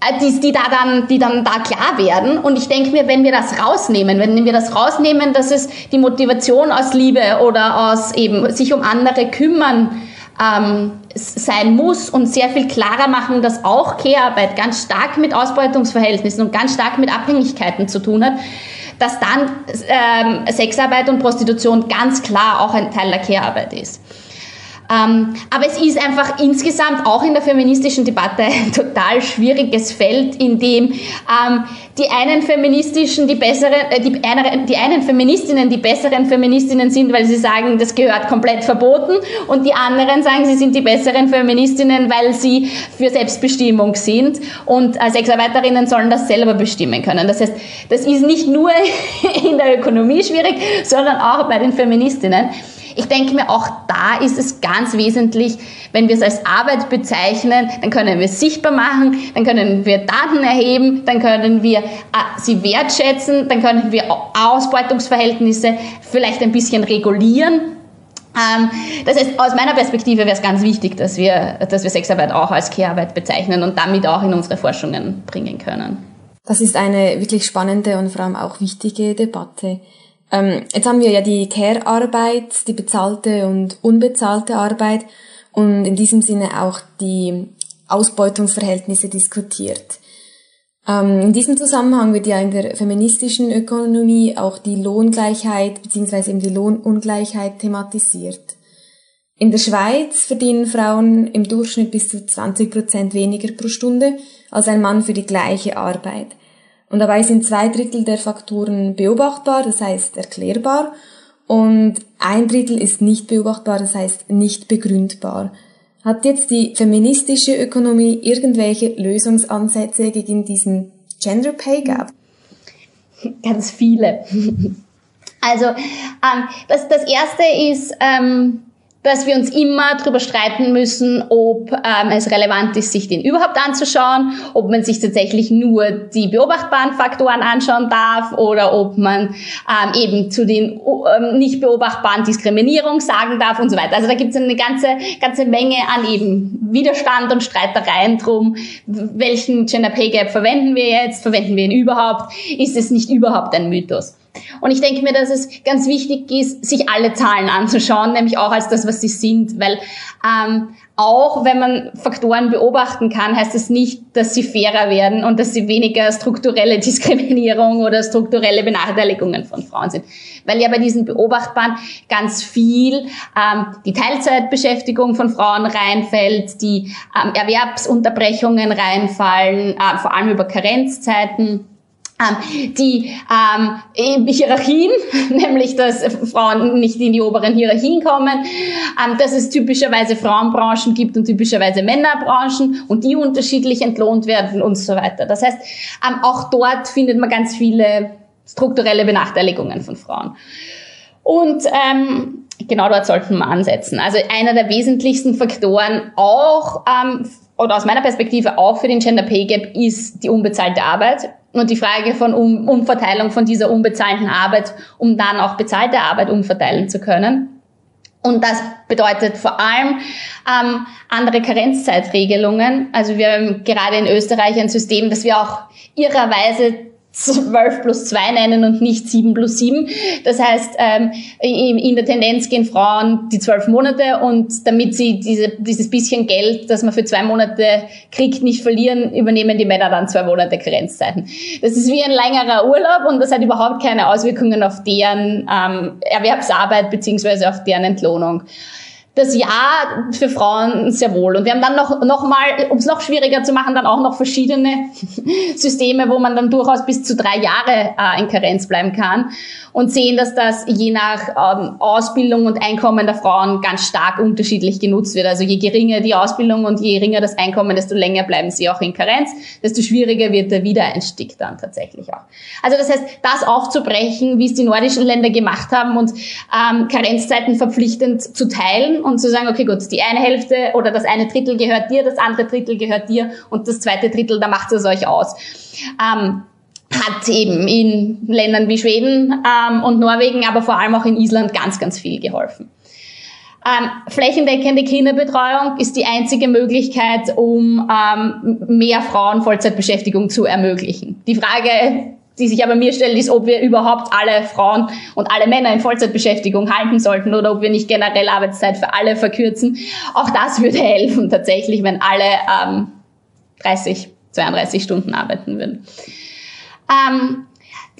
äh, die, die, da dann, die dann da klar werden. Und ich denke mir, wenn wir das rausnehmen, wenn wir das rausnehmen, dass es die Motivation aus Liebe oder aus eben sich um andere kümmern ähm, sein muss und sehr viel klarer machen, dass auch Care-Arbeit ganz stark mit Ausbeutungsverhältnissen und ganz stark mit Abhängigkeiten zu tun hat, dass dann ähm, Sexarbeit und Prostitution ganz klar auch ein Teil der Care-Arbeit ist. Ähm, aber es ist einfach insgesamt auch in der feministischen Debatte ein total schwieriges Feld, in dem ähm, die einen feministischen, die besseren, äh, die, eine, die einen Feministinnen die besseren Feministinnen sind, weil sie sagen, das gehört komplett verboten, und die anderen sagen, sie sind die besseren Feministinnen, weil sie für Selbstbestimmung sind und äh, Sexarbeiterinnen sollen das selber bestimmen können. Das heißt, das ist nicht nur in der Ökonomie schwierig, sondern auch bei den Feministinnen. Ich denke mir, auch da ist es ganz wesentlich, wenn wir es als Arbeit bezeichnen, dann können wir es sichtbar machen, dann können wir Daten erheben, dann können wir äh, sie wertschätzen, dann können wir Ausbeutungsverhältnisse vielleicht ein bisschen regulieren. Ähm, das heißt, aus meiner Perspektive wäre es ganz wichtig, dass wir, dass wir Sexarbeit auch als Care-Arbeit bezeichnen und damit auch in unsere Forschungen bringen können.
Das ist eine wirklich spannende und vor allem auch wichtige Debatte. Ähm, jetzt haben wir ja die Care-Arbeit, die bezahlte und unbezahlte Arbeit und in diesem Sinne auch die Ausbeutungsverhältnisse diskutiert. Ähm, in diesem Zusammenhang wird ja in der feministischen Ökonomie auch die Lohngleichheit bzw. eben die Lohnungleichheit thematisiert. In der Schweiz verdienen Frauen im Durchschnitt bis zu 20 Prozent weniger pro Stunde als ein Mann für die gleiche Arbeit. Und dabei sind zwei Drittel der Faktoren beobachtbar, das heißt erklärbar, und ein Drittel ist nicht beobachtbar, das heißt nicht begründbar. Hat jetzt die feministische Ökonomie irgendwelche Lösungsansätze gegen diesen Gender Pay Gap?
Ganz viele. Also ähm, das, das erste ist, ähm, dass wir uns immer darüber streiten müssen, ob ähm, es relevant ist, sich den überhaupt anzuschauen, ob man sich tatsächlich nur die beobachtbaren Faktoren anschauen darf oder ob man ähm, eben zu den ähm, nicht beobachtbaren Diskriminierung sagen darf und so weiter. Also da gibt es eine ganze, ganze Menge an eben Widerstand und Streitereien drum, welchen Gender Pay Gap verwenden wir jetzt, verwenden wir ihn überhaupt, ist es nicht überhaupt ein Mythos. Und ich denke mir, dass es ganz wichtig ist, sich alle Zahlen anzuschauen, nämlich auch als das, was sie sind, weil ähm, auch wenn man Faktoren beobachten kann, heißt es das nicht, dass sie fairer werden und dass sie weniger strukturelle Diskriminierung oder strukturelle Benachteiligungen von Frauen sind. Weil ja bei diesen Beobachtbaren ganz viel ähm, die Teilzeitbeschäftigung von Frauen reinfällt, die ähm, Erwerbsunterbrechungen reinfallen, äh, vor allem über Karenzzeiten die ähm, Hierarchien, nämlich dass Frauen nicht in die oberen Hierarchien kommen, ähm, dass es typischerweise Frauenbranchen gibt und typischerweise Männerbranchen und die unterschiedlich entlohnt werden und so weiter. Das heißt, ähm, auch dort findet man ganz viele strukturelle Benachteiligungen von Frauen. Und ähm, genau dort sollten wir ansetzen. Also einer der wesentlichsten Faktoren auch ähm, oder aus meiner Perspektive auch für den Gender Pay Gap ist die unbezahlte Arbeit und die Frage von um Umverteilung von dieser unbezahlten Arbeit, um dann auch bezahlte Arbeit umverteilen zu können. Und das bedeutet vor allem ähm, andere Karenzzeitregelungen. Also wir haben gerade in Österreich ein System, das wir auch irrerweise 12 plus 2 nennen und nicht 7 plus 7. Das heißt, ähm, in der Tendenz gehen Frauen die 12 Monate und damit sie diese, dieses bisschen Geld, das man für zwei Monate kriegt, nicht verlieren, übernehmen die Männer dann zwei Monate Karenzzeiten. Das ist wie ein längerer Urlaub und das hat überhaupt keine Auswirkungen auf deren ähm, Erwerbsarbeit beziehungsweise auf deren Entlohnung das Ja für Frauen sehr wohl. Und wir haben dann noch, noch mal, um es noch schwieriger zu machen, dann auch noch verschiedene Systeme, wo man dann durchaus bis zu drei Jahre äh, in Karenz bleiben kann und sehen, dass das je nach ähm, Ausbildung und Einkommen der Frauen ganz stark unterschiedlich genutzt wird. Also je geringer die Ausbildung und je geringer das Einkommen, desto länger bleiben sie auch in Karenz, desto schwieriger wird der Wiedereinstieg dann tatsächlich auch. Also das heißt, das aufzubrechen, wie es die nordischen Länder gemacht haben und ähm, Karenzzeiten verpflichtend zu teilen und zu sagen, okay gut, die eine Hälfte oder das eine Drittel gehört dir, das andere Drittel gehört dir und das zweite Drittel, da macht es euch aus. Ähm, hat eben in Ländern wie Schweden ähm, und Norwegen, aber vor allem auch in Island ganz, ganz viel geholfen. Ähm, flächendeckende Kinderbetreuung ist die einzige Möglichkeit, um ähm, mehr Frauen Vollzeitbeschäftigung zu ermöglichen. Die Frage, die sich aber mir stellt, ist, ob wir überhaupt alle Frauen und alle Männer in Vollzeitbeschäftigung halten sollten oder ob wir nicht generell Arbeitszeit für alle verkürzen. Auch das würde helfen tatsächlich, wenn alle ähm, 30, 32 Stunden arbeiten würden. Ähm,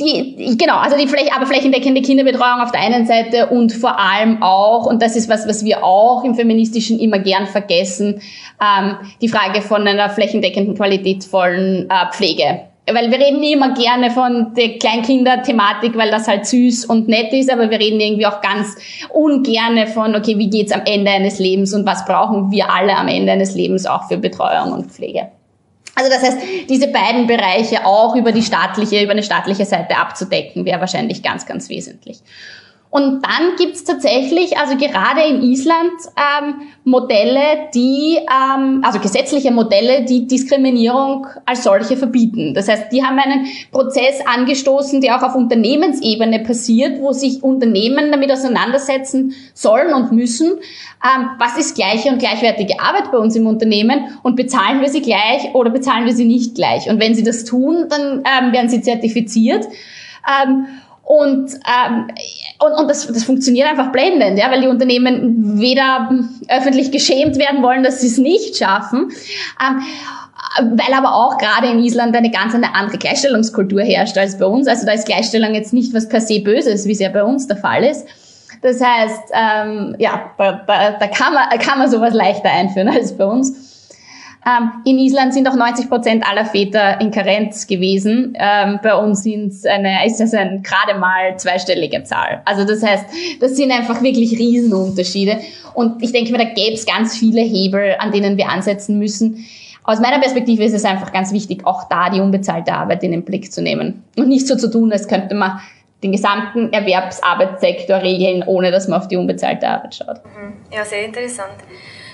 die, genau, also die Fläche, aber flächendeckende Kinderbetreuung auf der einen Seite und vor allem auch, und das ist was, was wir auch im Feministischen immer gern vergessen, ähm, die Frage von einer flächendeckenden, qualitätvollen äh, Pflege. Weil wir reden immer gerne von der Kleinkinder-Thematik, weil das halt süß und nett ist, aber wir reden irgendwie auch ganz ungerne von, okay, wie geht's am Ende eines Lebens und was brauchen wir alle am Ende eines Lebens auch für Betreuung und Pflege. Also das heißt, diese beiden Bereiche auch über die staatliche, über eine staatliche Seite abzudecken, wäre wahrscheinlich ganz, ganz wesentlich. Und dann gibt's tatsächlich, also gerade in Island, ähm, Modelle, die, ähm, also gesetzliche Modelle, die Diskriminierung als solche verbieten. Das heißt, die haben einen Prozess angestoßen, der auch auf Unternehmensebene passiert, wo sich Unternehmen damit auseinandersetzen sollen und müssen, ähm, was ist gleiche und gleichwertige Arbeit bei uns im Unternehmen und bezahlen wir sie gleich oder bezahlen wir sie nicht gleich. Und wenn sie das tun, dann ähm, werden sie zertifiziert. Ähm, und, ähm, und, und das, das funktioniert einfach blendend, ja, weil die Unternehmen weder öffentlich geschämt werden wollen, dass sie es nicht schaffen. Ähm, weil aber auch gerade in Island eine ganz eine andere Gleichstellungskultur herrscht als bei uns. Also da ist Gleichstellung jetzt nicht was per se Böses, wie es ja bei uns der Fall ist. Das heißt, ähm, ja, da, da, da kann, man, kann man sowas leichter einführen als bei uns. Ähm, in Island sind auch 90 Prozent aller Väter in Karenz gewesen. Ähm, bei uns sind's eine, ist das eine gerade mal zweistellige Zahl. Also das heißt, das sind einfach wirklich Riesenunterschiede. Und ich denke mir, da gäbe es ganz viele Hebel, an denen wir ansetzen müssen. Aus meiner Perspektive ist es einfach ganz wichtig, auch da die unbezahlte Arbeit in den Blick zu nehmen. Und nicht so zu tun, als könnte man den gesamten Erwerbsarbeitssektor regeln, ohne dass man auf die unbezahlte Arbeit schaut.
Mhm. Ja, sehr interessant.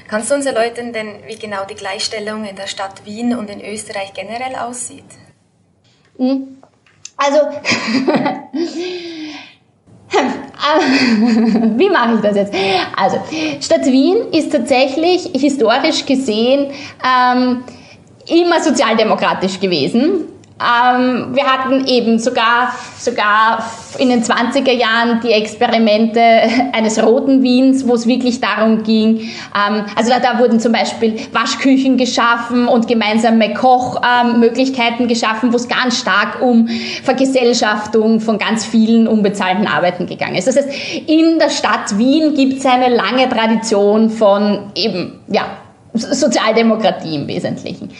Kannst du uns erläutern, denn wie genau die Gleichstellung in der Stadt Wien und in Österreich generell aussieht?
Hm. Also, wie mache ich das jetzt? Also, Stadt Wien ist tatsächlich historisch gesehen ähm, immer sozialdemokratisch gewesen. Ähm, wir hatten eben sogar, sogar in den 20er Jahren die Experimente eines roten Wiens, wo es wirklich darum ging, ähm, also da, da, wurden zum Beispiel Waschküchen geschaffen und gemeinsame Kochmöglichkeiten ähm, geschaffen, wo es ganz stark um Vergesellschaftung von ganz vielen unbezahlten Arbeiten gegangen ist. Das heißt, in der Stadt Wien gibt es eine lange Tradition von eben, ja, Sozialdemokratie im Wesentlichen.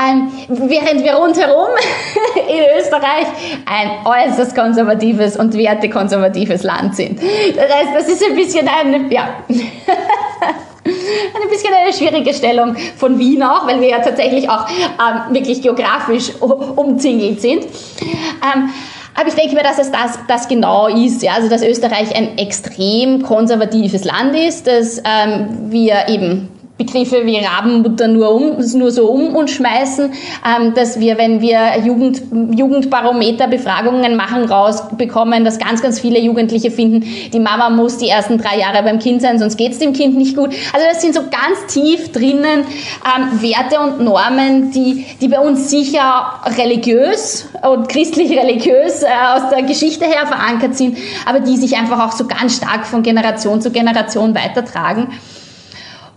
Ähm, während wir rundherum in Österreich ein äußerst konservatives und wertekonservatives Land sind. Das heißt, das ist ein bisschen ein, ja, ein bisschen eine schwierige Stellung von Wien auch, weil wir ja tatsächlich auch ähm, wirklich geografisch umzingelt sind. Ähm, aber ich denke mir, dass es das, das genau ist. Ja? Also, dass Österreich ein extrem konservatives Land ist, dass ähm, wir eben Begriffe wie Rabenmutter nur, um, nur so um uns schmeißen, ähm, dass wir, wenn wir Jugend, Jugendbarometer-Befragungen machen, rausbekommen, dass ganz, ganz viele Jugendliche finden, die Mama muss die ersten drei Jahre beim Kind sein, sonst geht es dem Kind nicht gut. Also das sind so ganz tief drinnen ähm, Werte und Normen, die, die bei uns sicher religiös und christlich-religiös äh, aus der Geschichte her verankert sind, aber die sich einfach auch so ganz stark von Generation zu Generation weitertragen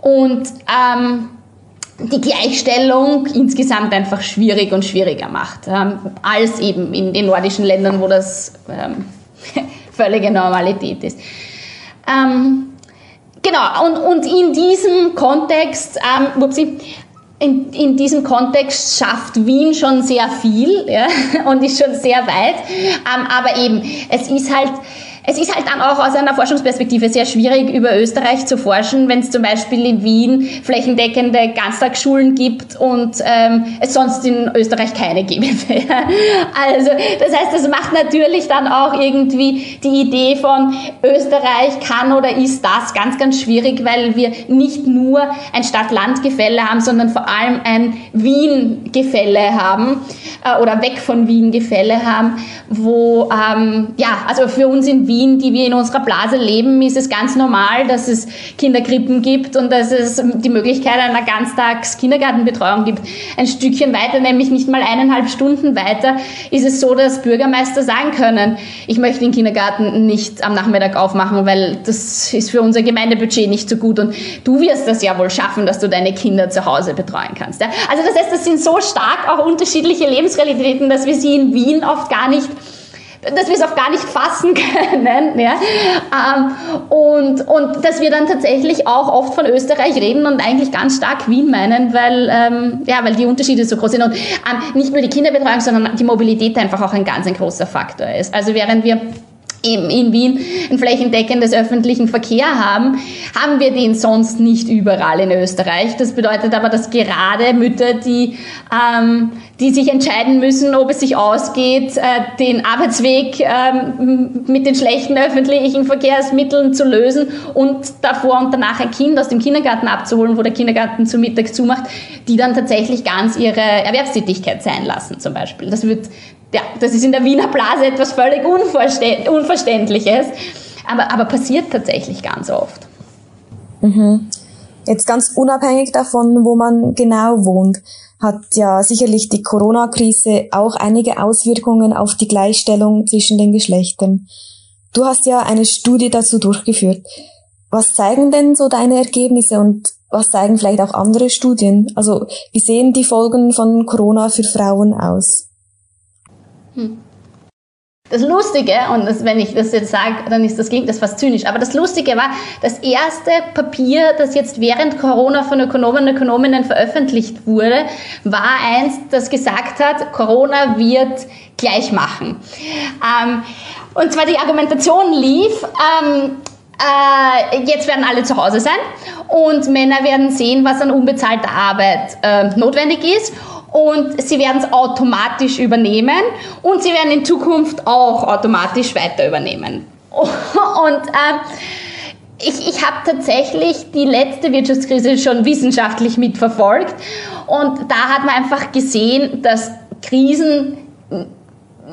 und ähm, die Gleichstellung insgesamt einfach schwierig und schwieriger macht, ähm, als eben in den nordischen Ländern, wo das ähm, völlige Normalität ist. Ähm, genau, und, und in diesem Kontext, ähm, upsie, in, in diesem Kontext schafft Wien schon sehr viel ja, und ist schon sehr weit, ähm, aber eben, es ist halt, es ist halt dann auch aus einer Forschungsperspektive sehr schwierig, über Österreich zu forschen, wenn es zum Beispiel in Wien flächendeckende Ganztagsschulen gibt und ähm, es sonst in Österreich keine gibt. also das heißt, das macht natürlich dann auch irgendwie die Idee von Österreich kann oder ist das ganz, ganz schwierig, weil wir nicht nur ein Stadt-Land-Gefälle haben, sondern vor allem ein Wien-Gefälle haben äh, oder weg von Wien-Gefälle haben, wo ähm, ja, also für uns in Wien Wien, die wir in unserer Blase leben, ist es ganz normal, dass es Kinderkrippen gibt und dass es die Möglichkeit einer Ganztags-Kindergartenbetreuung gibt. Ein Stückchen weiter, nämlich nicht mal eineinhalb Stunden weiter, ist es so, dass Bürgermeister sagen können, ich möchte den Kindergarten nicht am Nachmittag aufmachen, weil das ist für unser Gemeindebudget nicht so gut und du wirst das ja wohl schaffen, dass du deine Kinder zu Hause betreuen kannst. Also das heißt, das sind so stark auch unterschiedliche Lebensrealitäten, dass wir sie in Wien oft gar nicht dass wir es auch gar nicht fassen können. Ja? Ähm, und, und dass wir dann tatsächlich auch oft von Österreich reden und eigentlich ganz stark Wien meinen, weil, ähm, ja, weil die Unterschiede so groß sind. Und ähm, nicht nur die Kinderbetreuung, sondern die Mobilität einfach auch ein ganz ein großer Faktor ist. Also während wir in Wien ein flächendeckendes öffentlichen Verkehr haben, haben wir den sonst nicht überall in Österreich. Das bedeutet aber, dass gerade Mütter, die, ähm, die sich entscheiden müssen, ob es sich ausgeht, äh, den Arbeitsweg ähm, mit den schlechten öffentlichen Verkehrsmitteln zu lösen und davor und danach ein Kind aus dem Kindergarten abzuholen, wo der Kindergarten zu Mittag zumacht, die dann tatsächlich ganz ihre Erwerbstätigkeit sein lassen zum Beispiel. Das wird ja, das ist in der Wiener Blase etwas völlig Unverständliches, aber, aber passiert tatsächlich ganz oft.
Mhm. Jetzt ganz unabhängig davon, wo man genau wohnt, hat ja sicherlich die Corona-Krise auch einige Auswirkungen auf die Gleichstellung zwischen den Geschlechtern. Du hast ja eine Studie dazu durchgeführt. Was zeigen denn so deine Ergebnisse und was zeigen vielleicht auch andere Studien? Also wie sehen die Folgen von Corona für Frauen aus?
Hm. Das Lustige, und das, wenn ich das jetzt sage, dann ist das klingt das fast zynisch, aber das Lustige war, das erste Papier, das jetzt während Corona von Ökonomen und Ökonominnen veröffentlicht wurde, war eins, das gesagt hat, Corona wird gleich machen. Ähm, und zwar die Argumentation lief, ähm, äh, jetzt werden alle zu Hause sein und Männer werden sehen, was an unbezahlter Arbeit äh, notwendig ist und sie werden es automatisch übernehmen und sie werden in Zukunft auch automatisch weiter übernehmen. Und äh, ich, ich habe tatsächlich die letzte Wirtschaftskrise schon wissenschaftlich mitverfolgt und da hat man einfach gesehen, dass Krisen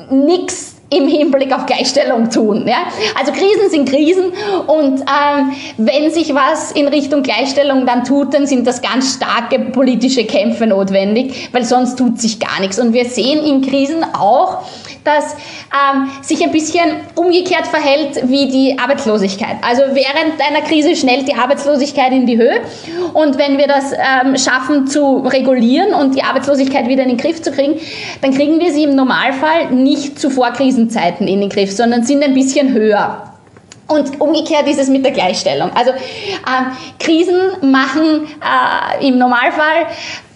nichts im Hinblick auf Gleichstellung tun. Ja? Also Krisen sind Krisen und ähm, wenn sich was in Richtung Gleichstellung dann tut, dann sind das ganz starke politische Kämpfe notwendig, weil sonst tut sich gar nichts. Und wir sehen in Krisen auch, dass ähm, sich ein bisschen umgekehrt verhält wie die Arbeitslosigkeit. Also während einer Krise schnellt die Arbeitslosigkeit in die Höhe und wenn wir das ähm, schaffen zu regulieren und die Arbeitslosigkeit wieder in den Griff zu kriegen, dann kriegen wir sie im Normalfall nicht zu Vorkrisenzeiten in den Griff, sondern sind ein bisschen höher. Und umgekehrt ist es mit der Gleichstellung. Also äh, Krisen machen äh, im Normalfall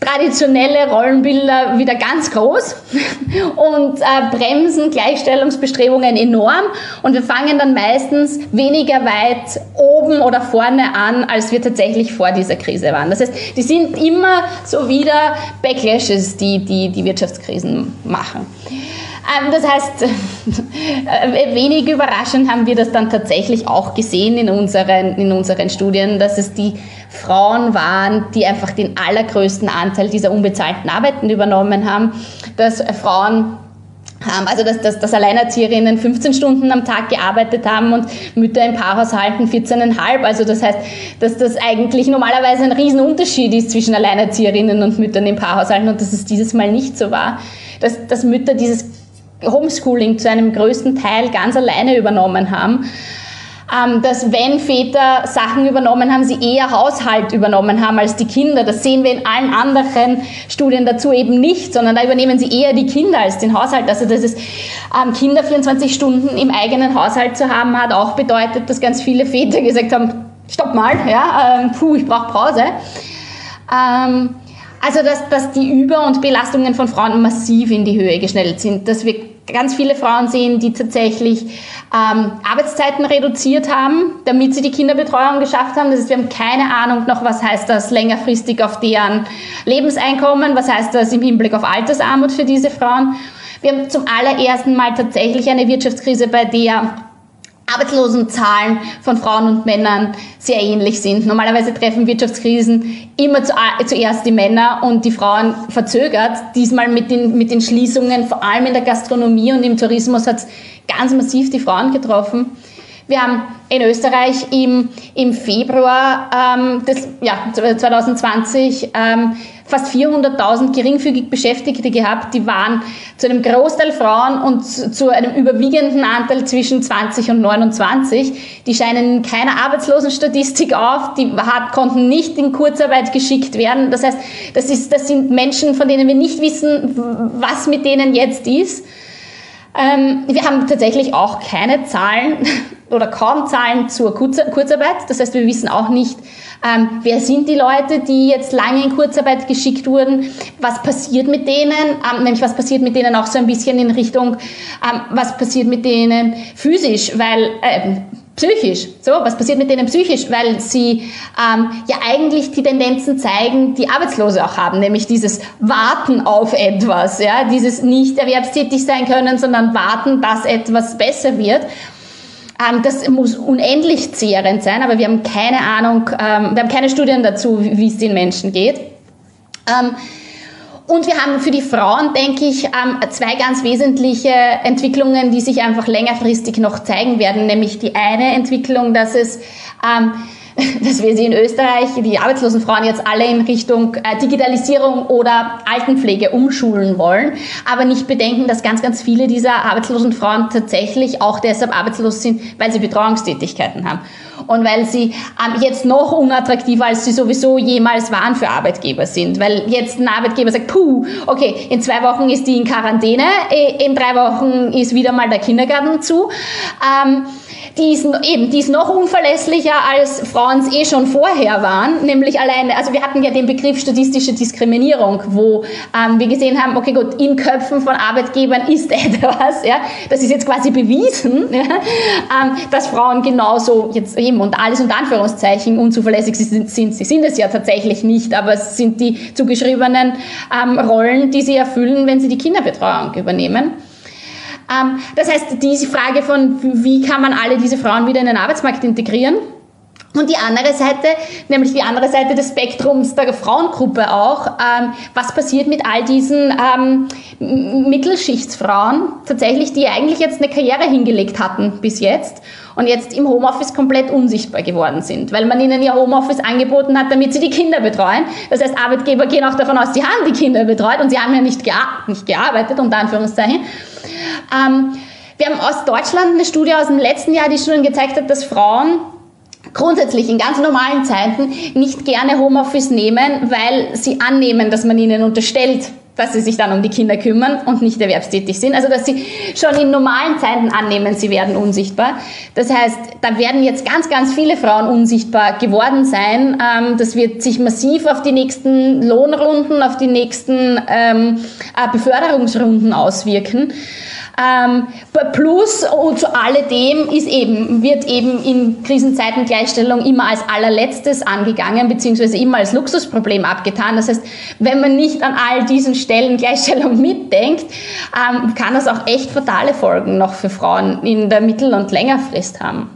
traditionelle Rollenbilder wieder ganz groß und äh, bremsen Gleichstellungsbestrebungen enorm. Und wir fangen dann meistens weniger weit oben oder vorne an, als wir tatsächlich vor dieser Krise waren. Das heißt, die sind immer so wieder Backlashes, die die, die Wirtschaftskrisen machen. Ähm, das heißt, äh, wenig überraschend haben wir das dann tatsächlich auch gesehen in unseren, in unseren Studien, dass es die Frauen waren, die einfach den allergrößten Anteil dieser unbezahlten Arbeiten übernommen haben, dass Frauen also dass, dass, dass Alleinerzieherinnen 15 Stunden am Tag gearbeitet haben und Mütter im Paarhaushalten 14,5. Also das heißt, dass das eigentlich normalerweise ein Riesenunterschied ist zwischen Alleinerzieherinnen und Müttern im Paarhaushalten und dass es dieses Mal nicht so war. Dass, dass Mütter dieses Homeschooling zu einem größten Teil ganz alleine übernommen haben ähm, dass wenn Väter Sachen übernommen haben, sie eher Haushalt übernommen haben als die Kinder. Das sehen wir in allen anderen Studien dazu eben nicht, sondern da übernehmen sie eher die Kinder als den Haushalt. Also dass es ähm, Kinder 24 Stunden im eigenen Haushalt zu haben, hat auch bedeutet, dass ganz viele Väter gesagt haben, stopp mal, ja, ähm, puh, ich brauche Pause. Ähm, also dass, dass die Über- und Belastungen von Frauen massiv in die Höhe geschnellt sind, dass wir ganz viele Frauen sehen, die tatsächlich ähm, Arbeitszeiten reduziert haben, damit sie die Kinderbetreuung geschafft haben. Das heißt, wir haben keine Ahnung noch, was heißt das längerfristig auf deren Lebenseinkommen, was heißt das im Hinblick auf Altersarmut für diese Frauen. Wir haben zum allerersten Mal tatsächlich eine Wirtschaftskrise, bei der Arbeitslosenzahlen von Frauen und Männern sehr ähnlich sind. Normalerweise treffen Wirtschaftskrisen immer zuerst die Männer und die Frauen verzögert. Diesmal mit den, mit den Schließungen, vor allem in der Gastronomie und im Tourismus hat es ganz massiv die Frauen getroffen. Wir haben in Österreich im, im Februar ähm, des, ja, 2020 ähm, fast 400.000 geringfügig Beschäftigte gehabt. Die waren zu einem Großteil Frauen und zu einem überwiegenden Anteil zwischen 20 und 29. Die scheinen in keiner Arbeitslosenstatistik auf. Die hat, konnten nicht in Kurzarbeit geschickt werden. Das heißt, das, ist, das sind Menschen, von denen wir nicht wissen, was mit denen jetzt ist. Ähm, wir haben tatsächlich auch keine Zahlen oder kaum Zahlen zur Kurzarbeit. Das heißt, wir wissen auch nicht, ähm, wer sind die Leute, die jetzt lange in Kurzarbeit geschickt wurden, was passiert mit denen, ähm, nämlich was passiert mit denen auch so ein bisschen in Richtung, was passiert mit denen physisch, weil äh, psychisch. So, was passiert mit denen psychisch? Weil sie ähm, ja eigentlich die Tendenzen zeigen, die Arbeitslose auch haben, nämlich dieses Warten auf etwas, ja, dieses nicht erwerbstätig sein können, sondern warten, dass etwas besser wird. Ähm, das muss unendlich zehrend sein, aber wir haben keine Ahnung, ähm, wir haben keine Studien dazu, wie es den Menschen geht. Ähm, und wir haben für die Frauen, denke ich, ähm, zwei ganz wesentliche Entwicklungen, die sich einfach längerfristig noch zeigen werden. Nämlich die eine Entwicklung, dass es ähm, dass wir sie in Österreich, die arbeitslosen Frauen jetzt alle in Richtung äh, Digitalisierung oder Altenpflege umschulen wollen, aber nicht bedenken, dass ganz, ganz viele dieser arbeitslosen Frauen tatsächlich auch deshalb arbeitslos sind, weil sie Betreuungstätigkeiten haben und weil sie ähm, jetzt noch unattraktiver, als sie sowieso jemals waren für Arbeitgeber sind. Weil jetzt ein Arbeitgeber sagt, puh, okay, in zwei Wochen ist die in Quarantäne, in drei Wochen ist wieder mal der Kindergarten zu. Ähm, die ist, eben, die ist noch unverlässlicher, als Frauen es eh schon vorher waren, nämlich alleine, also wir hatten ja den Begriff statistische Diskriminierung, wo ähm, wir gesehen haben, okay gut, in Köpfen von Arbeitgebern ist etwas, ja, das ist jetzt quasi bewiesen, ja, ähm, dass Frauen genauso jetzt eben und alles unter Anführungszeichen unzuverlässig sind. Sie sind es ja tatsächlich nicht, aber es sind die zugeschriebenen ähm, Rollen, die sie erfüllen, wenn sie die Kinderbetreuung übernehmen. Ähm, das heißt, diese Frage von, wie kann man alle diese Frauen wieder in den Arbeitsmarkt integrieren? Und die andere Seite, nämlich die andere Seite des Spektrums der Frauengruppe auch, ähm, was passiert mit all diesen ähm, Mittelschichtsfrauen, tatsächlich, die eigentlich jetzt eine Karriere hingelegt hatten bis jetzt und jetzt im Homeoffice komplett unsichtbar geworden sind, weil man ihnen ja Homeoffice angeboten hat, damit sie die Kinder betreuen. Das heißt, Arbeitgeber gehen auch davon aus, sie haben die Kinder betreut und sie haben ja nicht, gear nicht gearbeitet, unter Anführungszeichen. Ähm, wir haben aus Deutschland eine Studie aus dem letzten Jahr, die schon gezeigt hat, dass Frauen grundsätzlich in ganz normalen Zeiten nicht gerne Homeoffice nehmen, weil sie annehmen, dass man ihnen unterstellt, dass sie sich dann um die Kinder kümmern und nicht erwerbstätig sind. Also dass sie schon in normalen Zeiten annehmen, sie werden unsichtbar. Das heißt, da werden jetzt ganz, ganz viele Frauen unsichtbar geworden sein. Ähm, das wird sich massiv auf die nächsten Lohnrunden, auf die nächsten ähm, äh, Beförderungsrunden auswirken. Ähm, plus und zu alledem ist eben, wird eben in Krisenzeiten Gleichstellung immer als allerletztes angegangen, beziehungsweise immer als Luxusproblem abgetan. Das heißt, wenn man nicht an all diesen Stellengleichstellung mitdenkt, ähm, kann das auch echt fatale Folgen noch für Frauen in der Mittel- und Längerfrist haben.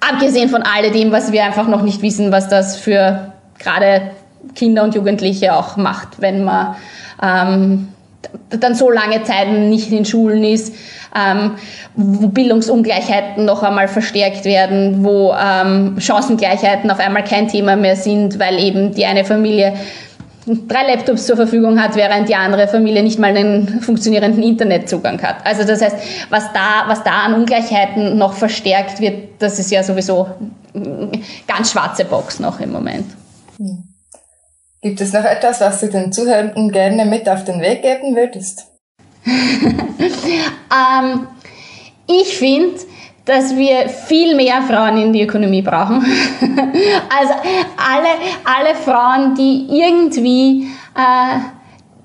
Abgesehen von alledem, was wir einfach noch nicht wissen, was das für gerade Kinder und Jugendliche auch macht, wenn man ähm, dann so lange Zeit nicht in Schulen ist, ähm, wo Bildungsungleichheiten noch einmal verstärkt werden, wo ähm, Chancengleichheiten auf einmal kein Thema mehr sind, weil eben die eine Familie drei Laptops zur Verfügung hat, während die andere Familie nicht mal einen funktionierenden Internetzugang hat. Also das heißt, was da, was da an Ungleichheiten noch verstärkt wird, das ist ja sowieso ganz schwarze Box noch im Moment. Hm.
Gibt es noch etwas, was du den Zuhörenden gerne mit auf den Weg geben würdest?
ähm, ich finde, dass wir viel mehr Frauen in die Ökonomie brauchen. also alle, alle Frauen, die irgendwie äh,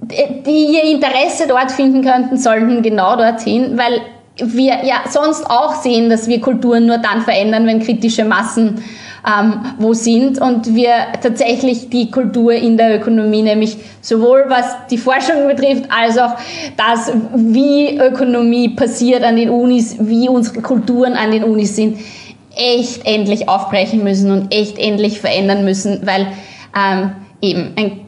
die ihr Interesse dort finden könnten, sollten genau dorthin, weil wir ja sonst auch sehen, dass wir Kulturen nur dann verändern, wenn kritische Massen ähm, wo sind. Und wir tatsächlich die Kultur in der Ökonomie, nämlich sowohl was die Forschung betrifft, als auch das, wie Ökonomie passiert an den Unis, wie unsere Kulturen an den Unis sind, echt endlich aufbrechen müssen und echt endlich verändern müssen, weil ähm, eben ein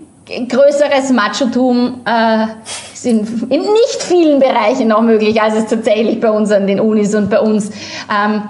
größeres Machotum äh, ist in, in nicht vielen Bereichen noch möglich, als es tatsächlich bei uns an den Unis und bei uns ähm,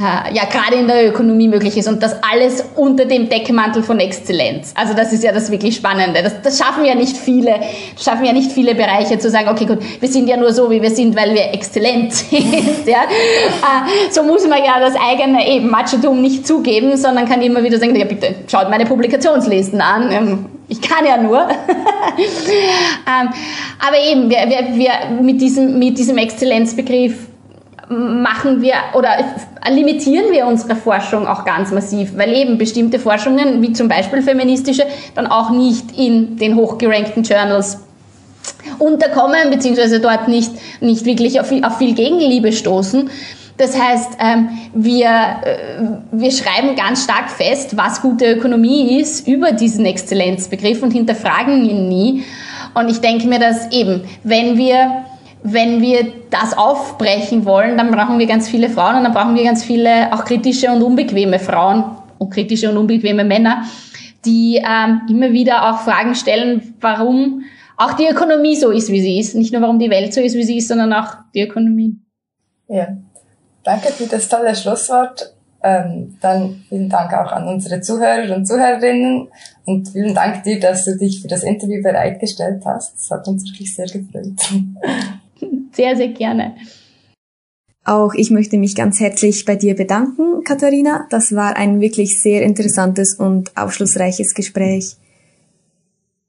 ja gerade in der Ökonomie möglich ist und das alles unter dem Deckmantel von Exzellenz. Also das ist ja das wirklich Spannende. Das, das schaffen ja nicht viele, schaffen ja nicht viele Bereiche zu sagen, okay gut, wir sind ja nur so, wie wir sind, weil wir exzellent sind. Ja? Äh, so muss man ja das eigene eben Machotum nicht zugeben, sondern kann immer wieder sagen, ja bitte, schaut meine Publikationslisten an. Ähm, ich kann ja nur. ähm, aber eben, wir, wir, wir mit, diesem, mit diesem Exzellenzbegriff machen wir oder limitieren wir unsere Forschung auch ganz massiv, weil eben bestimmte Forschungen, wie zum Beispiel feministische, dann auch nicht in den hochgerankten Journals unterkommen, beziehungsweise dort nicht, nicht wirklich auf viel, auf viel Gegenliebe stoßen. Das heißt, ähm, wir, äh, wir schreiben ganz stark fest, was gute Ökonomie ist, über diesen Exzellenzbegriff und hinterfragen ihn nie. Und ich denke mir, dass eben, wenn wir wenn wir das aufbrechen wollen, dann brauchen wir ganz viele Frauen und dann brauchen wir ganz viele auch kritische und unbequeme Frauen und kritische und unbequeme Männer, die ähm, immer wieder auch Fragen stellen, warum auch die Ökonomie so ist, wie sie ist. Nicht nur, warum die Welt so ist, wie sie ist, sondern auch die Ökonomie.
Ja, danke für das tolle Schlusswort. Ähm, dann vielen Dank auch an unsere Zuhörer und Zuhörerinnen und vielen Dank dir, dass du dich für das Interview bereitgestellt hast. Das hat uns wirklich sehr gefreut.
Sehr, sehr gerne.
Auch ich möchte mich ganz herzlich bei dir bedanken, Katharina. Das war ein wirklich sehr interessantes und aufschlussreiches Gespräch.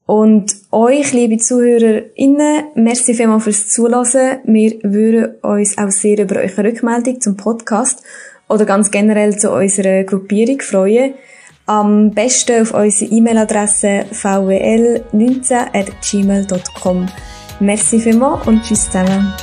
Und euch, liebe ZuhörerInnen, merci vielmals fürs Zuhören. Wir würden uns auch sehr über eure Rückmeldung zum Podcast oder ganz generell zu unserer Gruppierung freuen. Am besten auf unsere E-Mail-Adresse vwl19.gmail.com. Merci vielmals und tschüss zusammen.